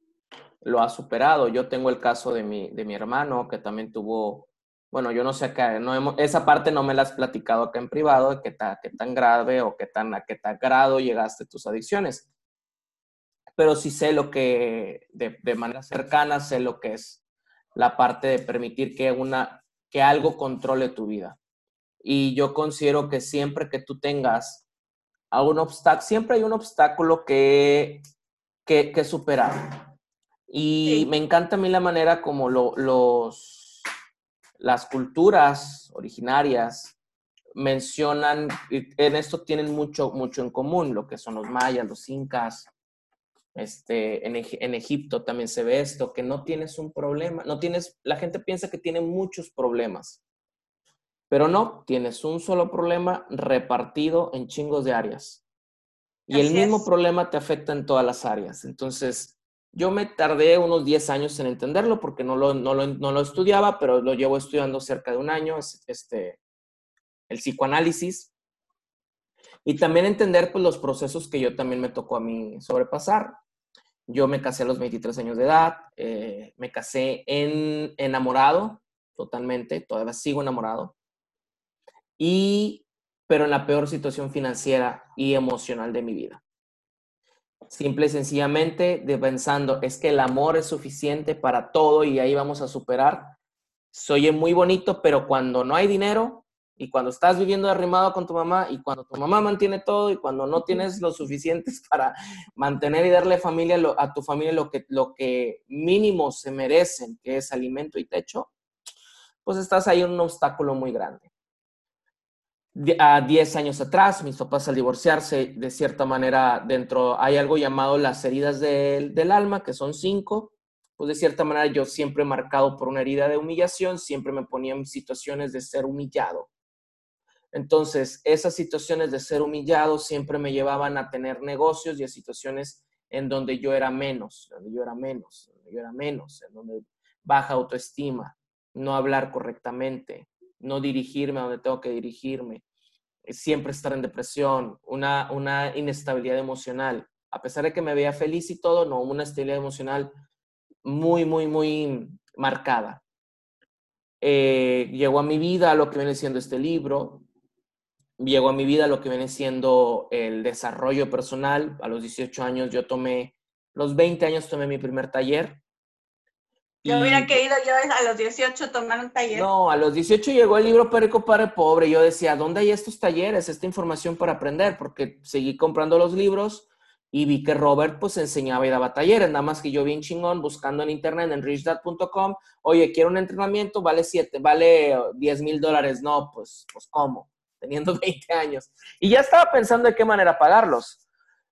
lo ha superado. Yo tengo el caso de mi, de mi hermano que también tuvo, bueno, yo no sé acá, no esa parte no me la has platicado acá en privado, de qué, qué tan grave o qué tan, a qué tan grado llegaste tus adicciones. Pero sí sé lo que, de, de manera cercana, sé lo que es la parte de permitir que, una, que algo controle tu vida. Y yo considero que siempre que tú tengas a un obstáculo, siempre hay un obstáculo que, que, superar. Y me encanta a mí la manera como los, las culturas originarias mencionan, en esto tienen mucho, mucho en común, lo que son los mayas, los incas, este, en, en, Egipto también se ve esto, que no tienes un problema, no tienes, la gente piensa que tiene muchos problemas, pero no, tienes un solo problema repartido en chingos de áreas. Y el mismo problema te afecta en todas las áreas. Entonces, yo me tardé unos 10 años en entenderlo porque no lo, no lo, estudiaba, pero lo llevo estudiando cerca de un año, este, el psicoanálisis. Y también entender pues, los procesos que yo también me tocó a mí sobrepasar. Yo me casé a los 23 años de edad, eh, me casé en, enamorado totalmente, todavía sigo enamorado, y, pero en la peor situación financiera y emocional de mi vida. Simple y sencillamente de pensando, es que el amor es suficiente para todo y ahí vamos a superar. Soy muy bonito, pero cuando no hay dinero, y cuando estás viviendo arrimado con tu mamá y cuando tu mamá mantiene todo y cuando no tienes lo suficientes para mantener y darle familia a tu familia lo que, lo que mínimo se merecen, que es alimento y techo, pues estás ahí en un obstáculo muy grande. A 10 años atrás, mis papás al divorciarse, de cierta manera, dentro hay algo llamado las heridas del, del alma, que son cinco, pues de cierta manera yo siempre marcado por una herida de humillación, siempre me ponía en situaciones de ser humillado. Entonces, esas situaciones de ser humillado siempre me llevaban a tener negocios y a situaciones en donde yo era menos, donde yo era menos, donde yo era menos, en donde baja autoestima, no hablar correctamente, no dirigirme a donde tengo que dirigirme, siempre estar en depresión, una, una inestabilidad emocional. A pesar de que me veía feliz y todo, no, una estabilidad emocional muy, muy, muy marcada. Eh, llegó a mi vida lo que viene siendo este libro, llegó a mi vida lo que viene siendo el desarrollo personal. A los 18 años yo tomé, los 20 años tomé mi primer taller. Yo hubiera querido yo a los 18 tomar un taller. No, a los 18 llegó el libro Perico Padre Pobre. Yo decía, ¿dónde hay estos talleres, esta información para aprender? Porque seguí comprando los libros y vi que Robert pues enseñaba y daba talleres, nada más que yo bien chingón buscando en internet en richdad.com, oye, quiero un entrenamiento, vale 7, vale 10 mil dólares, no, pues, pues ¿cómo? teniendo 20 años. Y ya estaba pensando de qué manera pagarlos.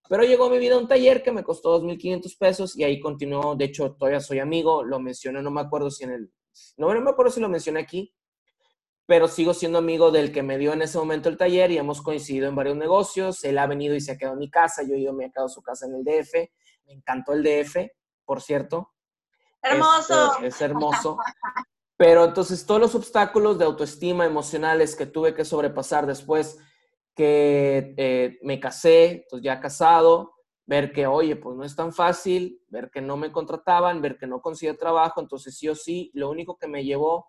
Pero llegó a mi vida un taller que me costó 2.500 pesos y ahí continuó. De hecho, todavía soy amigo. Lo mencioné, no me acuerdo si en el... No, no me acuerdo si lo mencioné aquí, pero sigo siendo amigo del que me dio en ese momento el taller y hemos coincidido en varios negocios. Él ha venido y se ha quedado en mi casa. Yo he ido, me he quedado a su casa en el DF. Me encantó el DF, por cierto. Hermoso. Este, es hermoso. Pero entonces todos los obstáculos de autoestima emocionales que tuve que sobrepasar después que eh, me casé, pues ya casado, ver que, oye, pues no es tan fácil, ver que no me contrataban, ver que no conseguía trabajo, entonces sí o sí, lo único que me llevó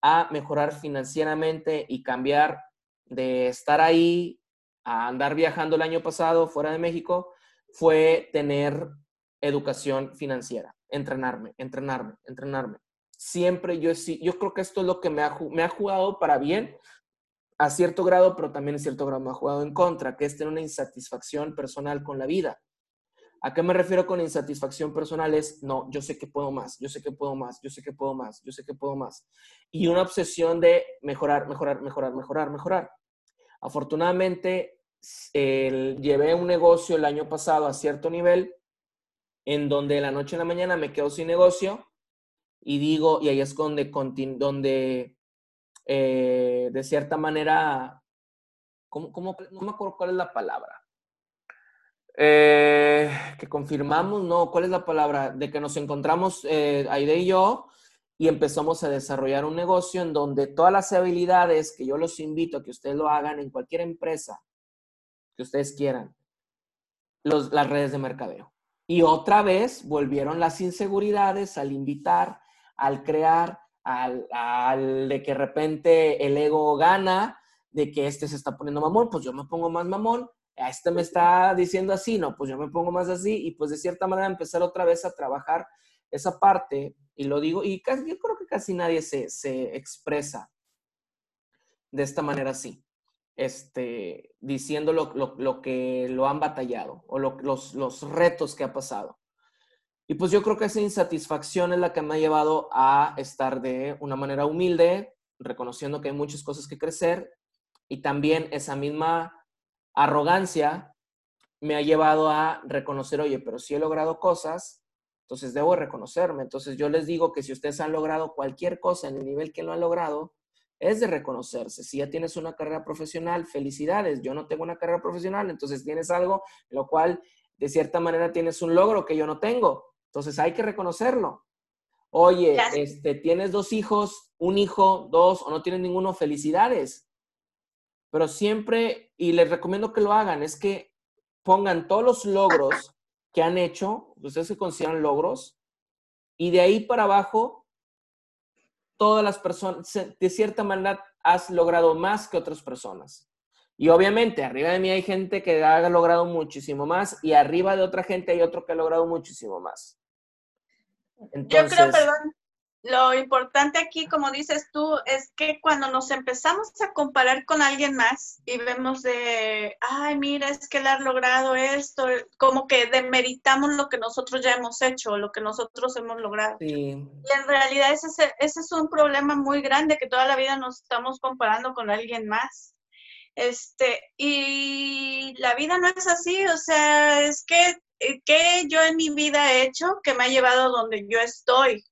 a mejorar financieramente y cambiar de estar ahí a andar viajando el año pasado fuera de México fue tener educación financiera, entrenarme, entrenarme, entrenarme. Siempre yo, yo creo que esto es lo que me ha jugado para bien a cierto grado, pero también en cierto grado me ha jugado en contra, que es tener una insatisfacción personal con la vida. ¿A qué me refiero con insatisfacción personal? Es, no, yo sé que puedo más, yo sé que puedo más, yo sé que puedo más, yo sé que puedo más. Y una obsesión de mejorar, mejorar, mejorar, mejorar, mejorar. Afortunadamente, llevé un negocio el año pasado a cierto nivel en donde de la noche a la mañana me quedo sin negocio y digo, y ahí es donde, donde eh, de cierta manera, ¿cómo, cómo, no me acuerdo cuál es la palabra. Eh, que confirmamos, no, ¿cuál es la palabra? De que nos encontramos eh, Aide y yo y empezamos a desarrollar un negocio en donde todas las habilidades que yo los invito a que ustedes lo hagan en cualquier empresa que ustedes quieran, los, las redes de mercadeo. Y otra vez volvieron las inseguridades al invitar al crear, al, de que de repente el ego gana, de que este se está poniendo mamón, pues yo me pongo más mamón, a este me está diciendo así, no, pues yo me pongo más así, y pues de cierta manera empezar otra vez a trabajar esa parte, y lo digo, y casi, yo creo que casi nadie se, se expresa de esta manera así, este, diciendo lo, lo, que lo han batallado o los, los retos que ha pasado. Y pues yo creo que esa insatisfacción es la que me ha llevado a estar de una manera humilde, reconociendo que hay muchas cosas que crecer y también esa misma arrogancia me ha llevado a reconocer, oye, pero si he logrado cosas, entonces debo reconocerme. Entonces yo les digo que si ustedes han logrado cualquier cosa en el nivel que lo han logrado, es de reconocerse. Si ya tienes una carrera profesional, felicidades. Yo no tengo una carrera profesional, entonces tienes algo lo cual de cierta manera tienes un logro que yo no tengo. Entonces hay que reconocerlo. Oye, este, tienes dos hijos, un hijo, dos, o no tienes ninguno, felicidades. Pero siempre, y les recomiendo que lo hagan, es que pongan todos los logros que han hecho, ustedes se consideran logros, y de ahí para abajo, todas las personas, de cierta manera, has logrado más que otras personas. Y obviamente, arriba de mí hay gente que ha logrado muchísimo más y arriba de otra gente hay otro que ha logrado muchísimo más. Yo creo, perdón, lo importante aquí, como dices tú, es que cuando nos empezamos a comparar con alguien más y vemos de, ay, mira, es que él ha logrado esto, como que demeritamos lo que nosotros ya hemos hecho, lo que nosotros hemos logrado. Y en realidad ese, ese es un problema muy grande, que toda la vida nos estamos comparando con alguien más. Este, y la vida no es así, o sea, es que ¿qué yo en mi vida he hecho que me ha llevado donde yo estoy?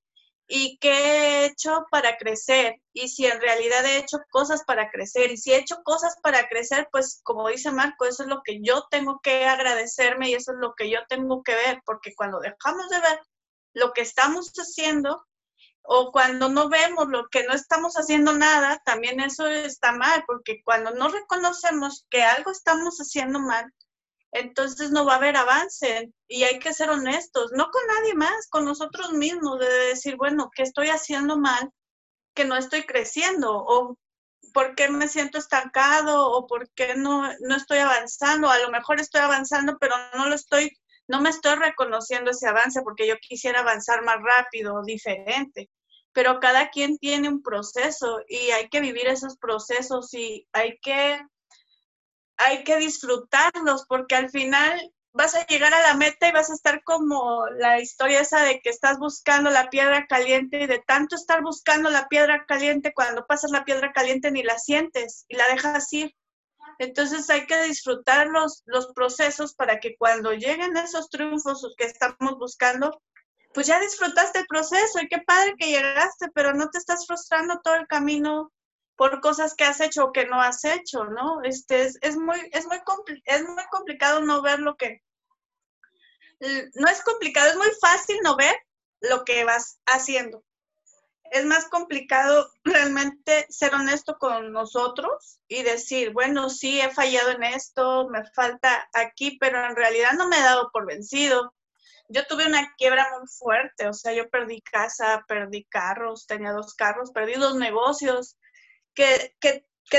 ¿Y qué he hecho para crecer? Y si en realidad he hecho cosas para crecer. Y si he hecho cosas para crecer, pues como dice Marco, eso es lo que yo tengo que agradecerme y eso es lo que yo tengo que ver, porque cuando dejamos de ver lo que estamos haciendo o cuando no vemos lo que no estamos haciendo nada, también eso está mal, porque cuando no reconocemos que algo estamos haciendo mal, entonces no va a haber avance y hay que ser honestos, no con nadie más, con nosotros mismos, de decir, bueno, ¿qué estoy haciendo mal? Que no estoy creciendo o por qué me siento estancado o por qué no, no estoy avanzando. A lo mejor estoy avanzando, pero no lo estoy, no me estoy reconociendo ese avance porque yo quisiera avanzar más rápido, diferente. Pero cada quien tiene un proceso y hay que vivir esos procesos y hay que hay que disfrutarlos porque al final vas a llegar a la meta y vas a estar como la historia esa de que estás buscando la piedra caliente y de tanto estar buscando la piedra caliente, cuando pasas la piedra caliente ni la sientes y la dejas ir. Entonces hay que disfrutar los, los procesos para que cuando lleguen esos triunfos que estamos buscando, pues ya disfrutaste el proceso y qué padre que llegaste, pero no te estás frustrando todo el camino por cosas que has hecho o que no has hecho, ¿no? Este, es, es muy, es, muy es muy complicado no ver lo que... No es complicado, es muy fácil no ver lo que vas haciendo. Es más complicado realmente ser honesto con nosotros y decir, bueno, sí, he fallado en esto, me falta aquí, pero en realidad no me he dado por vencido. Yo tuve una quiebra muy fuerte, o sea, yo perdí casa, perdí carros, tenía dos carros, perdí dos negocios, que,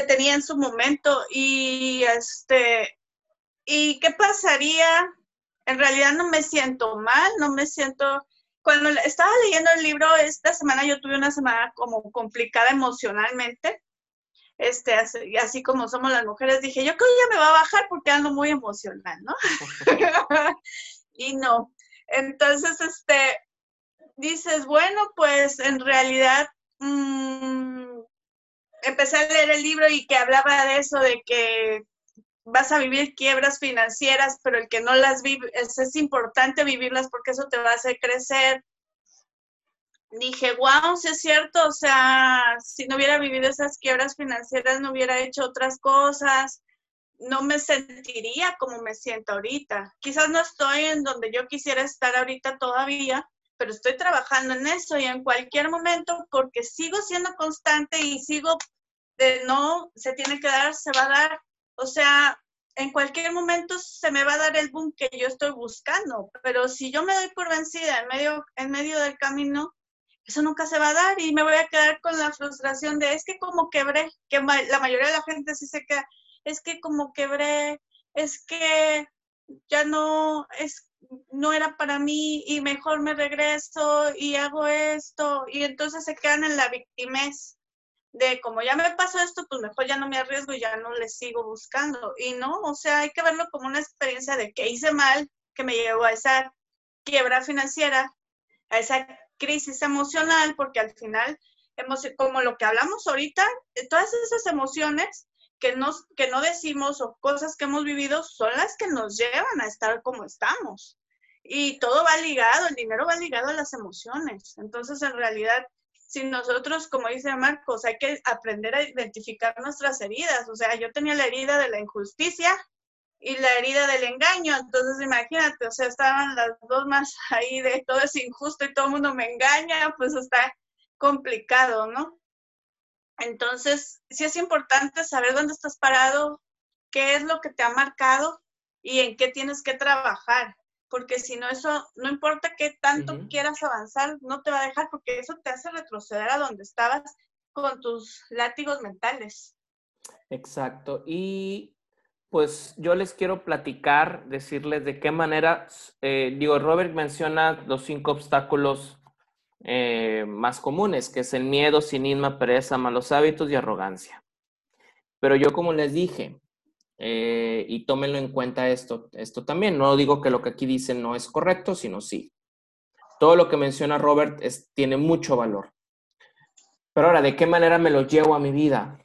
tenía en su momento y este y qué pasaría en realidad no me siento mal no me siento cuando estaba leyendo el libro esta semana yo tuve una semana como complicada emocionalmente este así, así como somos las mujeres dije yo creo que ya me va a bajar porque ando muy emocional no y no. Entonces este dices bueno pues en realidad mmm, empecé a leer el libro y que hablaba de eso, de que vas a vivir quiebras financieras, pero el que no las vive, es, importante vivirlas porque eso te va a hacer crecer. Dije, wow, si es cierto, o sea, si no hubiera vivido esas quiebras financieras, no hubiera hecho otras cosas, no me sentiría como me siento ahorita. Quizás no estoy en donde yo quisiera estar ahorita todavía, pero estoy trabajando en eso y en cualquier momento, porque sigo siendo constante y sigo de no, se tiene que dar, se va a dar. O sea, en cualquier momento se me va a dar el boom que yo estoy buscando, pero si yo me doy por vencida en medio, en medio del camino, eso nunca se va a dar y me voy a quedar con la frustración de es que como quebré, que la mayoría de la gente sí se queda, es que como quebré, es que ya no, es, no era para mí y mejor me regreso y hago esto y entonces se quedan en la victimez de como ya me pasó esto, pues mejor ya no me arriesgo y ya no le sigo buscando. Y no, o sea, hay que verlo como una experiencia de que hice mal, que me llevó a esa quiebra financiera, a esa crisis emocional, porque al final, como lo que hablamos ahorita, todas esas emociones que, nos, que no decimos o cosas que hemos vivido son las que nos llevan a estar como estamos. Y todo va ligado, el dinero va ligado a las emociones. Entonces, en realidad, si nosotros, como dice Marcos, hay que aprender a identificar nuestras heridas. O sea, yo tenía la herida de la injusticia y la herida del engaño. Entonces, imagínate, o sea, estaban las dos más ahí de todo es injusto y todo el mundo me engaña, pues está complicado, ¿no? Entonces, sí es importante saber dónde estás parado, qué es lo que te ha marcado y en qué tienes que trabajar, porque si no, eso, no importa qué tanto quieras avanzar, no te va a dejar, porque eso te hace retroceder a donde estabas con tus látigos mentales. Exacto. Y pues yo les quiero platicar, decirles de qué manera, eh, digo, Robert menciona los cinco obstáculos eh, más comunes, que es el miedo, cinismo, pereza, malos hábitos y arrogancia. Pero yo como les dije, eh, y tómenlo en cuenta esto, esto también, no digo que lo que aquí dicen no es correcto, sino sí. Todo lo que menciona Robert tiene mucho valor. Pero ahora, ¿de qué manera me lo llevo a mi vida?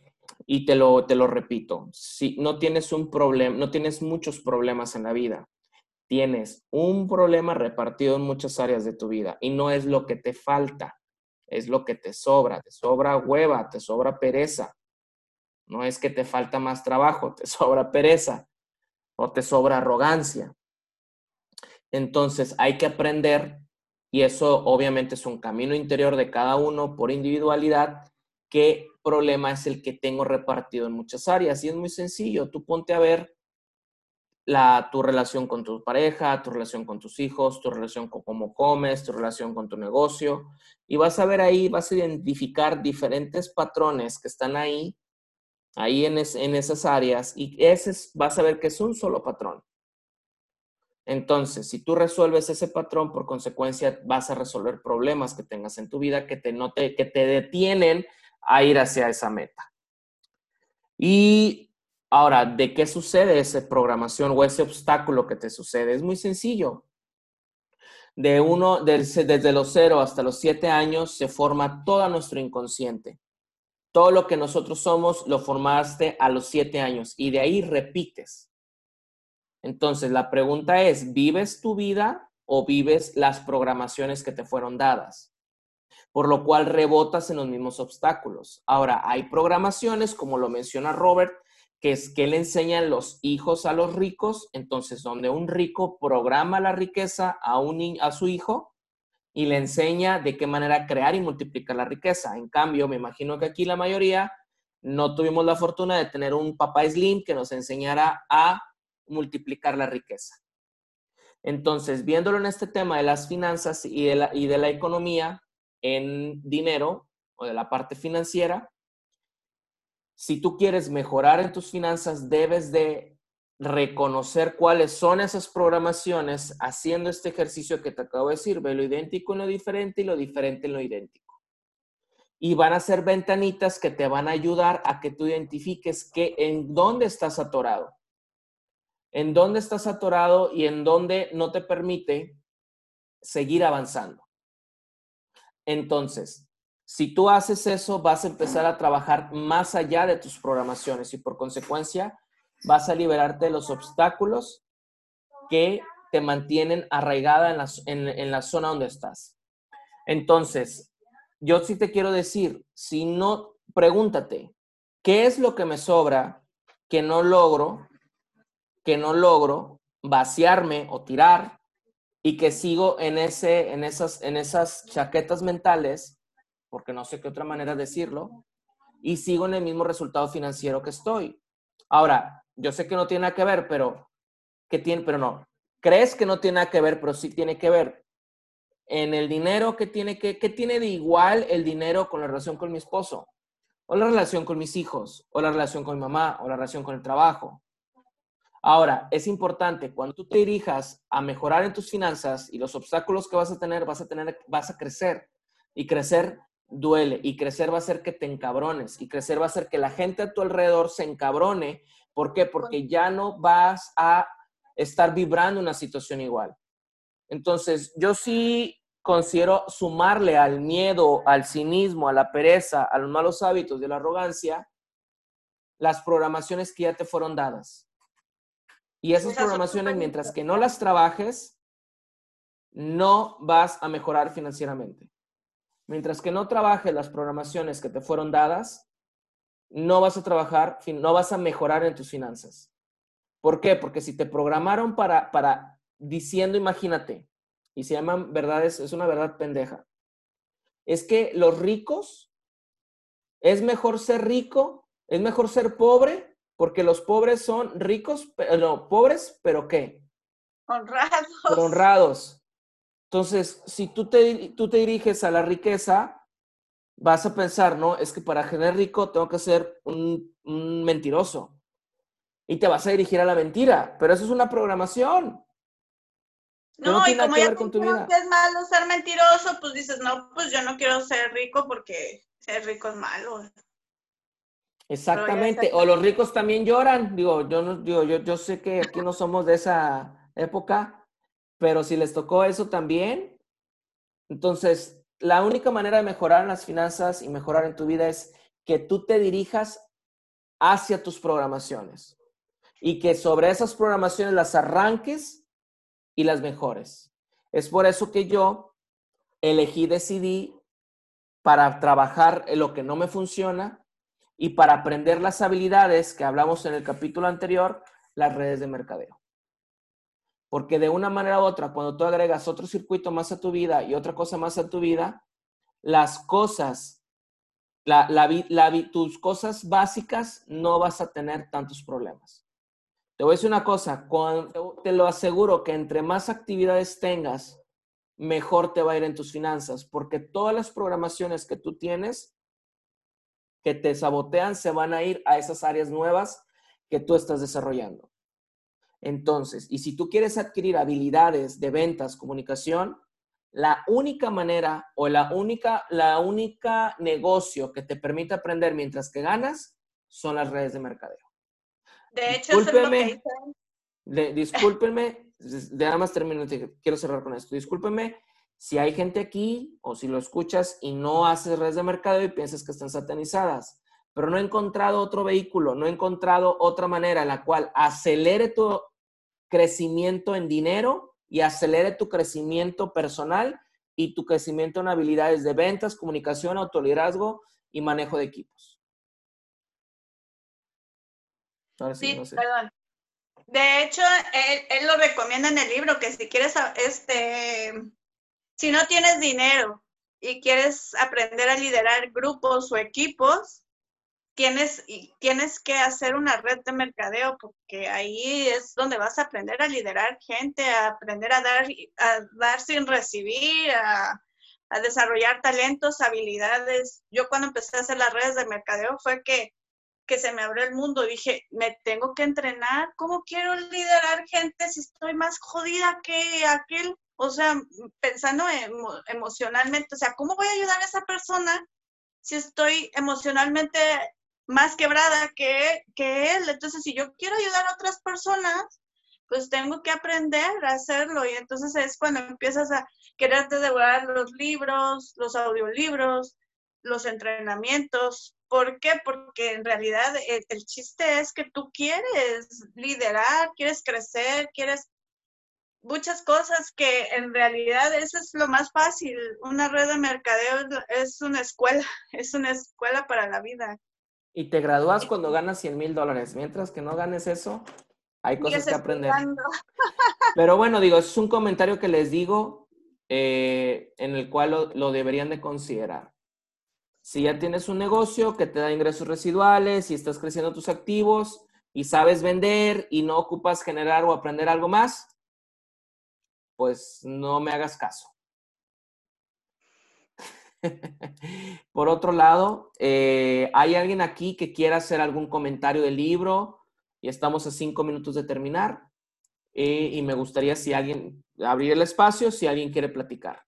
Y te lo, te lo repito, si no tienes un problema, no tienes muchos problemas en la vida, tienes un problema repartido en muchas áreas de tu vida y no es lo que te falta, es lo que te sobra, te sobra hueva, te sobra pereza. No es que te falta más trabajo, te sobra pereza o te sobra arrogancia. Entonces hay que aprender, y eso obviamente es un camino interior de cada uno por individualidad, qué problema es el que tengo repartido en muchas áreas. Y es muy sencillo, tú ponte a ver tu relación con tu pareja, tu relación con tus hijos, tu relación con cómo comes, tu relación con tu negocio. Y vas a ver ahí, vas a identificar diferentes patrones que están ahí, ahí en, en esas áreas, y ese vas a ver que es un solo patrón. Entonces, si tú resuelves ese patrón, por consecuencia vas a resolver problemas que tengas en tu vida que te, no que te detienen a ir hacia esa meta. Y ahora, ¿de qué sucede esa programación o ese obstáculo que te sucede? Es muy sencillo. De uno, desde los cero hasta los siete años se forma todo nuestro inconsciente. Todo lo que nosotros somos lo formaste a los siete años y de ahí repites. Entonces, la pregunta es, ¿vives tu vida o vives las programaciones que te fueron dadas? Por lo cual rebotas en los mismos obstáculos. Ahora, hay programaciones, como lo menciona Robert, que es que le enseñan los hijos a los ricos, entonces donde un rico programa la riqueza a, un, a su hijo y le enseña de qué manera crear y multiplicar la riqueza. En cambio, me imagino que aquí la mayoría no tuvimos la fortuna de tener un papá Slim que nos enseñara a multiplicar la riqueza. Entonces, viéndolo en este tema de las finanzas y de la, y de la economía en dinero o de la parte financiera, si tú quieres mejorar en tus finanzas, debes de reconocer cuáles son esas programaciones haciendo este ejercicio que te acabo de decir, ve lo idéntico en lo diferente y lo diferente en lo idéntico. Y van a ser ventanitas que te van a ayudar a que tú identifiques que en dónde estás atorado en dónde estás atorado y en dónde no te permite seguir avanzando. Entonces, si tú haces eso, vas a empezar a trabajar más allá de tus programaciones y por consecuencia vas a liberarte de los obstáculos que te mantienen arraigada en la, en la zona donde estás. Entonces, yo sí te quiero decir, si no, pregúntate, ¿qué es lo que me sobra que no logro que no logro vaciarme o tirar y que sigo en, ese, en, esas, en esas chaquetas mentales, porque no sé qué otra manera decirlo, y sigo en el mismo resultado financiero que estoy. Ahora, yo sé que no tiene nada que ver, pero que tiene, pero no. Crees que no tiene nada que ver, pero sí tiene que ver. En el dinero que tiene que, ¿qué tiene de igual el dinero con la relación con mi esposo? O la relación con mis hijos, o la relación con mi mamá, o la relación con el trabajo. Ahora, es importante, cuando tú te dirijas a mejorar en tus finanzas y los obstáculos que vas a tener, vas a tener, vas a crecer. Y crecer duele. Y crecer va a hacer que te encabrones. Y crecer va a hacer que la gente a tu alrededor se encabrone. ¿Por qué? Porque ya no vas a estar vibrando una situación igual. Entonces, yo sí considero sumarle al miedo, al cinismo, a la pereza, a los malos hábitos a la arrogancia, las programaciones que ya te fueron dadas. Y esas programaciones, mientras que no las trabajes, no vas a mejorar financieramente. Mientras que no trabajes las programaciones que te fueron dadas, no vas a trabajar, no vas a mejorar en tus finanzas. ¿Por qué? Porque si te programaron para, para diciendo, imagínate, y se llaman verdades, es una verdad pendeja, es que los ricos, es mejor ser rico, es mejor ser pobre, porque los pobres son ricos, no, pobres, pero ¿qué? Honrados. honrados. Entonces, si tú te, tú te diriges a la riqueza, vas a pensar, ¿no? Es que para generar rico tengo que ser un, mentiroso. Y te vas a dirigir a la mentira, pero eso es una programación. No, y como ya con tu vida. que es malo ser mentiroso, pues dices, no, pues yo no quiero ser rico porque ser rico es malo. Exactamente, o los ricos también lloran. Digo, yo no, digo, yo, yo sé que aquí no somos de esa época, pero si les tocó eso también, entonces la única manera de mejorar las finanzas y mejorar en tu vida es que tú te dirijas hacia tus programaciones y que sobre esas programaciones las arranques y las mejores. Es por eso que yo elegí, decidí para trabajar en lo que no me funciona y para aprender las habilidades que hablamos en el capítulo anterior, las redes de mercadeo. Porque de una manera u otra, cuando tú agregas otro circuito más a tu vida y otra cosa más a tu vida, las cosas, la, tus cosas básicas no vas a tener tantos problemas. Te voy a decir una cosa, te lo aseguro que entre más actividades tengas, mejor te va a ir en tus finanzas, porque todas las programaciones que tú tienes que te sabotean se van a ir a esas áreas nuevas que tú estás desarrollando. Entonces, y si tú quieres adquirir habilidades de ventas, comunicación, la única manera o la única, la única negocio que te permite aprender mientras que ganas son las redes de mercadeo. De hecho, discúlpeme, discúlpenme, nada más termino, quiero cerrar con esto. Discúlpeme si hay gente aquí o si lo escuchas y no haces redes de mercado y piensas que están satanizadas, pero no he encontrado otro vehículo, no he encontrado otra manera en la cual acelere tu crecimiento en dinero y acelere tu crecimiento personal y tu crecimiento en habilidades de ventas, comunicación, autoliderazgo y manejo de equipos. sí, perdón. De hecho, él, él, lo recomienda en el libro que si quieres este, si no tienes dinero y quieres aprender a liderar grupos o equipos, tienes, tienes que hacer una red de mercadeo porque ahí es donde vas a aprender a liderar gente, a aprender a dar, a dar sin recibir, a, desarrollar talentos, habilidades. Yo cuando empecé a hacer las redes de mercadeo fue que, que se me abrió el mundo. Dije, me tengo que entrenar. ¿Cómo quiero liderar gente si estoy más jodida que aquel? o sea, pensando emocionalmente, o sea, ¿cómo voy a ayudar a esa persona si estoy emocionalmente más quebrada que, que él? Entonces, si yo quiero ayudar a otras personas, pues tengo que aprender a hacerlo y entonces es cuando empiezas a quererte devorar los libros, los audiolibros, los entrenamientos. ¿Por qué? Porque en realidad el, el, chiste es que tú quieres liderar, quieres crecer, quieres muchas cosas que en realidad eso es lo más fácil. Una red de mercadeo es una escuela, es una escuela para la vida. Y te gradúas cuando ganas 100 mil dólares. Mientras que no ganes eso, hay cosas que aprender. Pero bueno, digo, es un comentario que les digo eh, en el cual lo, lo deberían de considerar. Si ya tienes un negocio que te da ingresos residuales y estás creciendo tus activos y sabes vender y no ocupas generar o aprender algo más, pues no me hagas caso. Por otro lado, eh, ¿hay alguien aquí que quiera hacer algún comentario del libro? Y estamos a cinco minutos de terminar. Eh, y me gustaría si alguien, abrir el espacio, si alguien quiere platicar.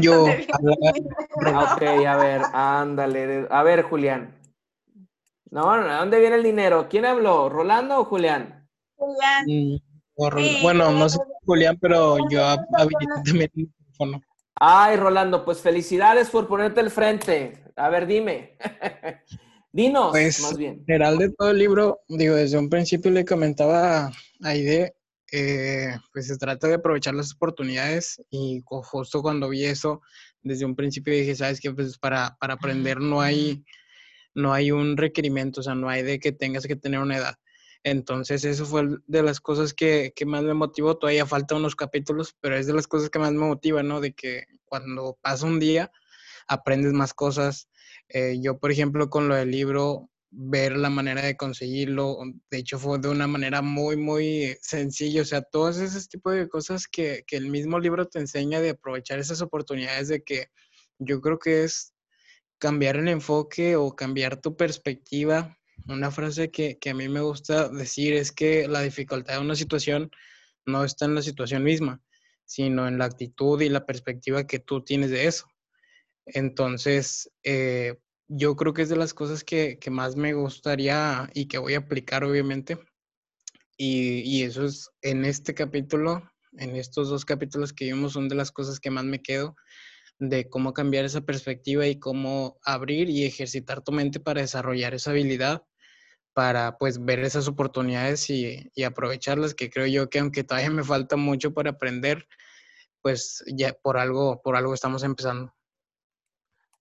Yo. ok, a ver, ándale. A ver, Julián. No, ¿de dónde viene el dinero? ¿Quién habló? ¿Rolando o Julián? Julián. Mm, bueno, no sé Julián, pero yo habilité mi teléfono. Ay, Rolando, pues felicidades por ponerte el frente. A ver, dime. Dinos, Pues, más bien. En general de todo el libro, digo, desde un principio le comentaba a Aide, eh, pues se trata de aprovechar las oportunidades y justo cuando vi eso, desde un principio dije, sabes que pues para, para aprender no hay, no hay un requerimiento, o sea, no hay de que tengas que tener una edad. Entonces, eso fue de las cosas que, que más me motivó. Todavía faltan unos capítulos, pero es de las cosas que más me motiva, ¿no? De que cuando pasa un día, aprendes más cosas. Eh, yo, por ejemplo, con lo del libro, ver la manera de conseguirlo, de hecho fue de una manera muy, muy sencilla, o sea, todos esos tipos de cosas que, que el mismo libro te enseña de aprovechar esas oportunidades de que yo creo que es cambiar el enfoque o cambiar tu perspectiva. Una frase que, que a mí me gusta decir es que la dificultad de una situación no está en la situación misma, sino en la actitud y la perspectiva que tú tienes de eso. Entonces, eh, yo creo que es de las cosas que, que más me gustaría y que voy a aplicar, obviamente. Y, y eso es en este capítulo, en estos dos capítulos que vimos, son de las cosas que más me quedo de cómo cambiar esa perspectiva y cómo abrir y ejercitar tu mente para desarrollar esa habilidad, para pues ver esas oportunidades y, y aprovecharlas, que creo yo que aunque todavía me falta mucho para aprender, pues ya por algo, por algo estamos empezando.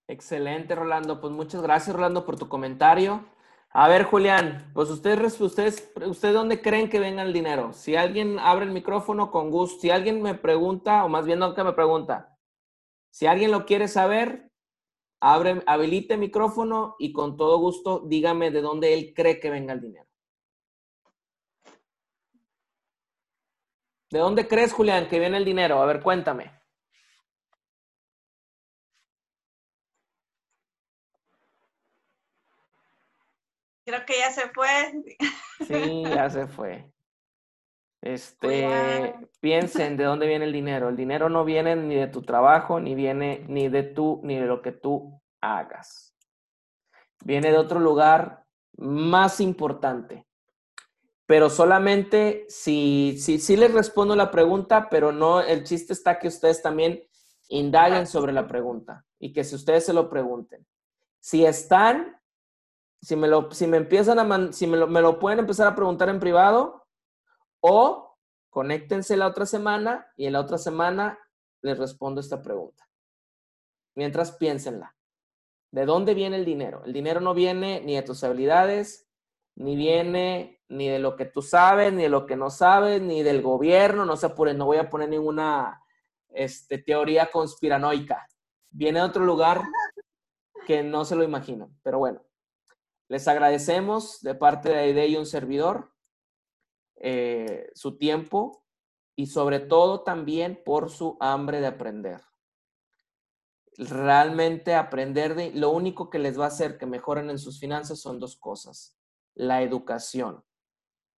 Excelente, Rolando. Pues muchas gracias, Rolando, por tu comentario. A ver, Julián, pues ustedes, ustedes, ¿ustedes dónde creen que venga el dinero? Si alguien abre el micrófono, con gusto. Si alguien me pregunta, o más bien no que me pregunta, si alguien lo quiere saber, abre, habilite el micrófono y con todo gusto dígame de dónde él cree que venga el dinero. ¿De dónde crees, Julián, que viene el dinero? A ver, cuéntame. Creo que ya se fue. Sí, ya se fue. Este, piensen de dónde viene el dinero. El dinero no viene ni de tu trabajo, ni viene ni de tú, ni de lo que tú hagas. Viene de otro lugar más importante. Pero solamente si, si, si les respondo la pregunta, pero no, el chiste está que ustedes también indaguen sobre la pregunta y que si ustedes se lo pregunten. Si están, si me lo, si me empiezan a, man- si me lo, me lo pueden empezar a preguntar en privado, o conéctense la otra semana y en la otra semana les respondo esta pregunta. Mientras piénsenla. ¿De dónde viene el dinero? El dinero no viene ni de tus habilidades, ni viene ni de lo que tú sabes, ni de lo que no sabes, ni del gobierno. No se apuren, no voy a poner ninguna este, teoría conspiranoica. Viene de otro lugar que no se lo imaginan. Pero bueno, les agradecemos de parte de Aide y un servidor eh, su tiempo y sobre todo también por su hambre de aprender. Realmente aprender de lo único que les va a hacer que mejoren en sus finanzas son dos cosas. La educación,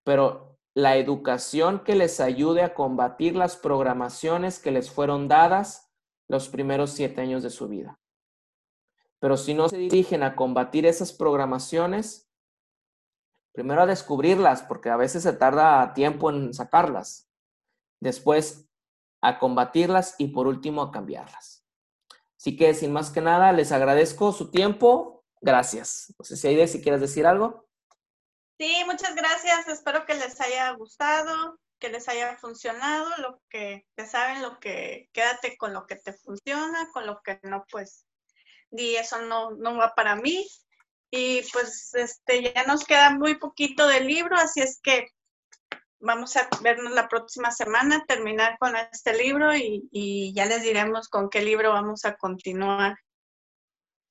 pero la educación que les ayude a combatir las programaciones que les fueron dadas los primeros siete años de su vida. Pero si no se dirigen a combatir esas programaciones, primero a descubrirlas, porque a veces se tarda tiempo en sacarlas. Después a combatirlas y por último a cambiarlas. Así que sin más que nada, les agradezco su tiempo. Gracias. No sé si Aide, si quieres decir algo. Sí, muchas gracias. Espero que les haya gustado, que les haya funcionado, lo que ya saben, lo que quédate con lo que te funciona, con lo que no, pues, di eso no, no va para mí. Y pues este ya nos queda muy poquito del libro, así es que vamos a vernos la próxima semana, terminar con este libro y, y ya les diremos con qué libro vamos a continuar.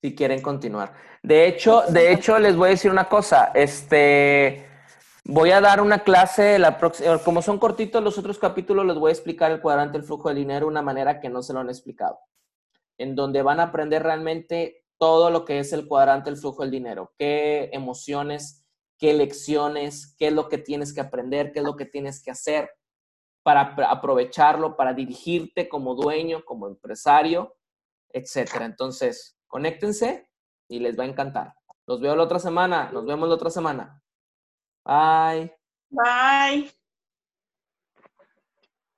si quieren continuar. De hecho, de hecho, les voy a decir una cosa. Este, voy a dar una clase la próxima, como son cortitos los otros capítulos, les voy a explicar el cuadrante del flujo de dinero de una manera que no se lo han explicado. En donde van a aprender realmente todo lo que es el cuadrante del flujo del dinero, qué emociones, qué lecciones, qué es lo que tienes que aprender, qué es lo que tienes que hacer para aprovecharlo, para dirigirte como dueño, como empresario, etcétera. Entonces, conéctense y les va a encantar. Los veo la otra semana. Nos vemos la otra semana. Bye. Bye.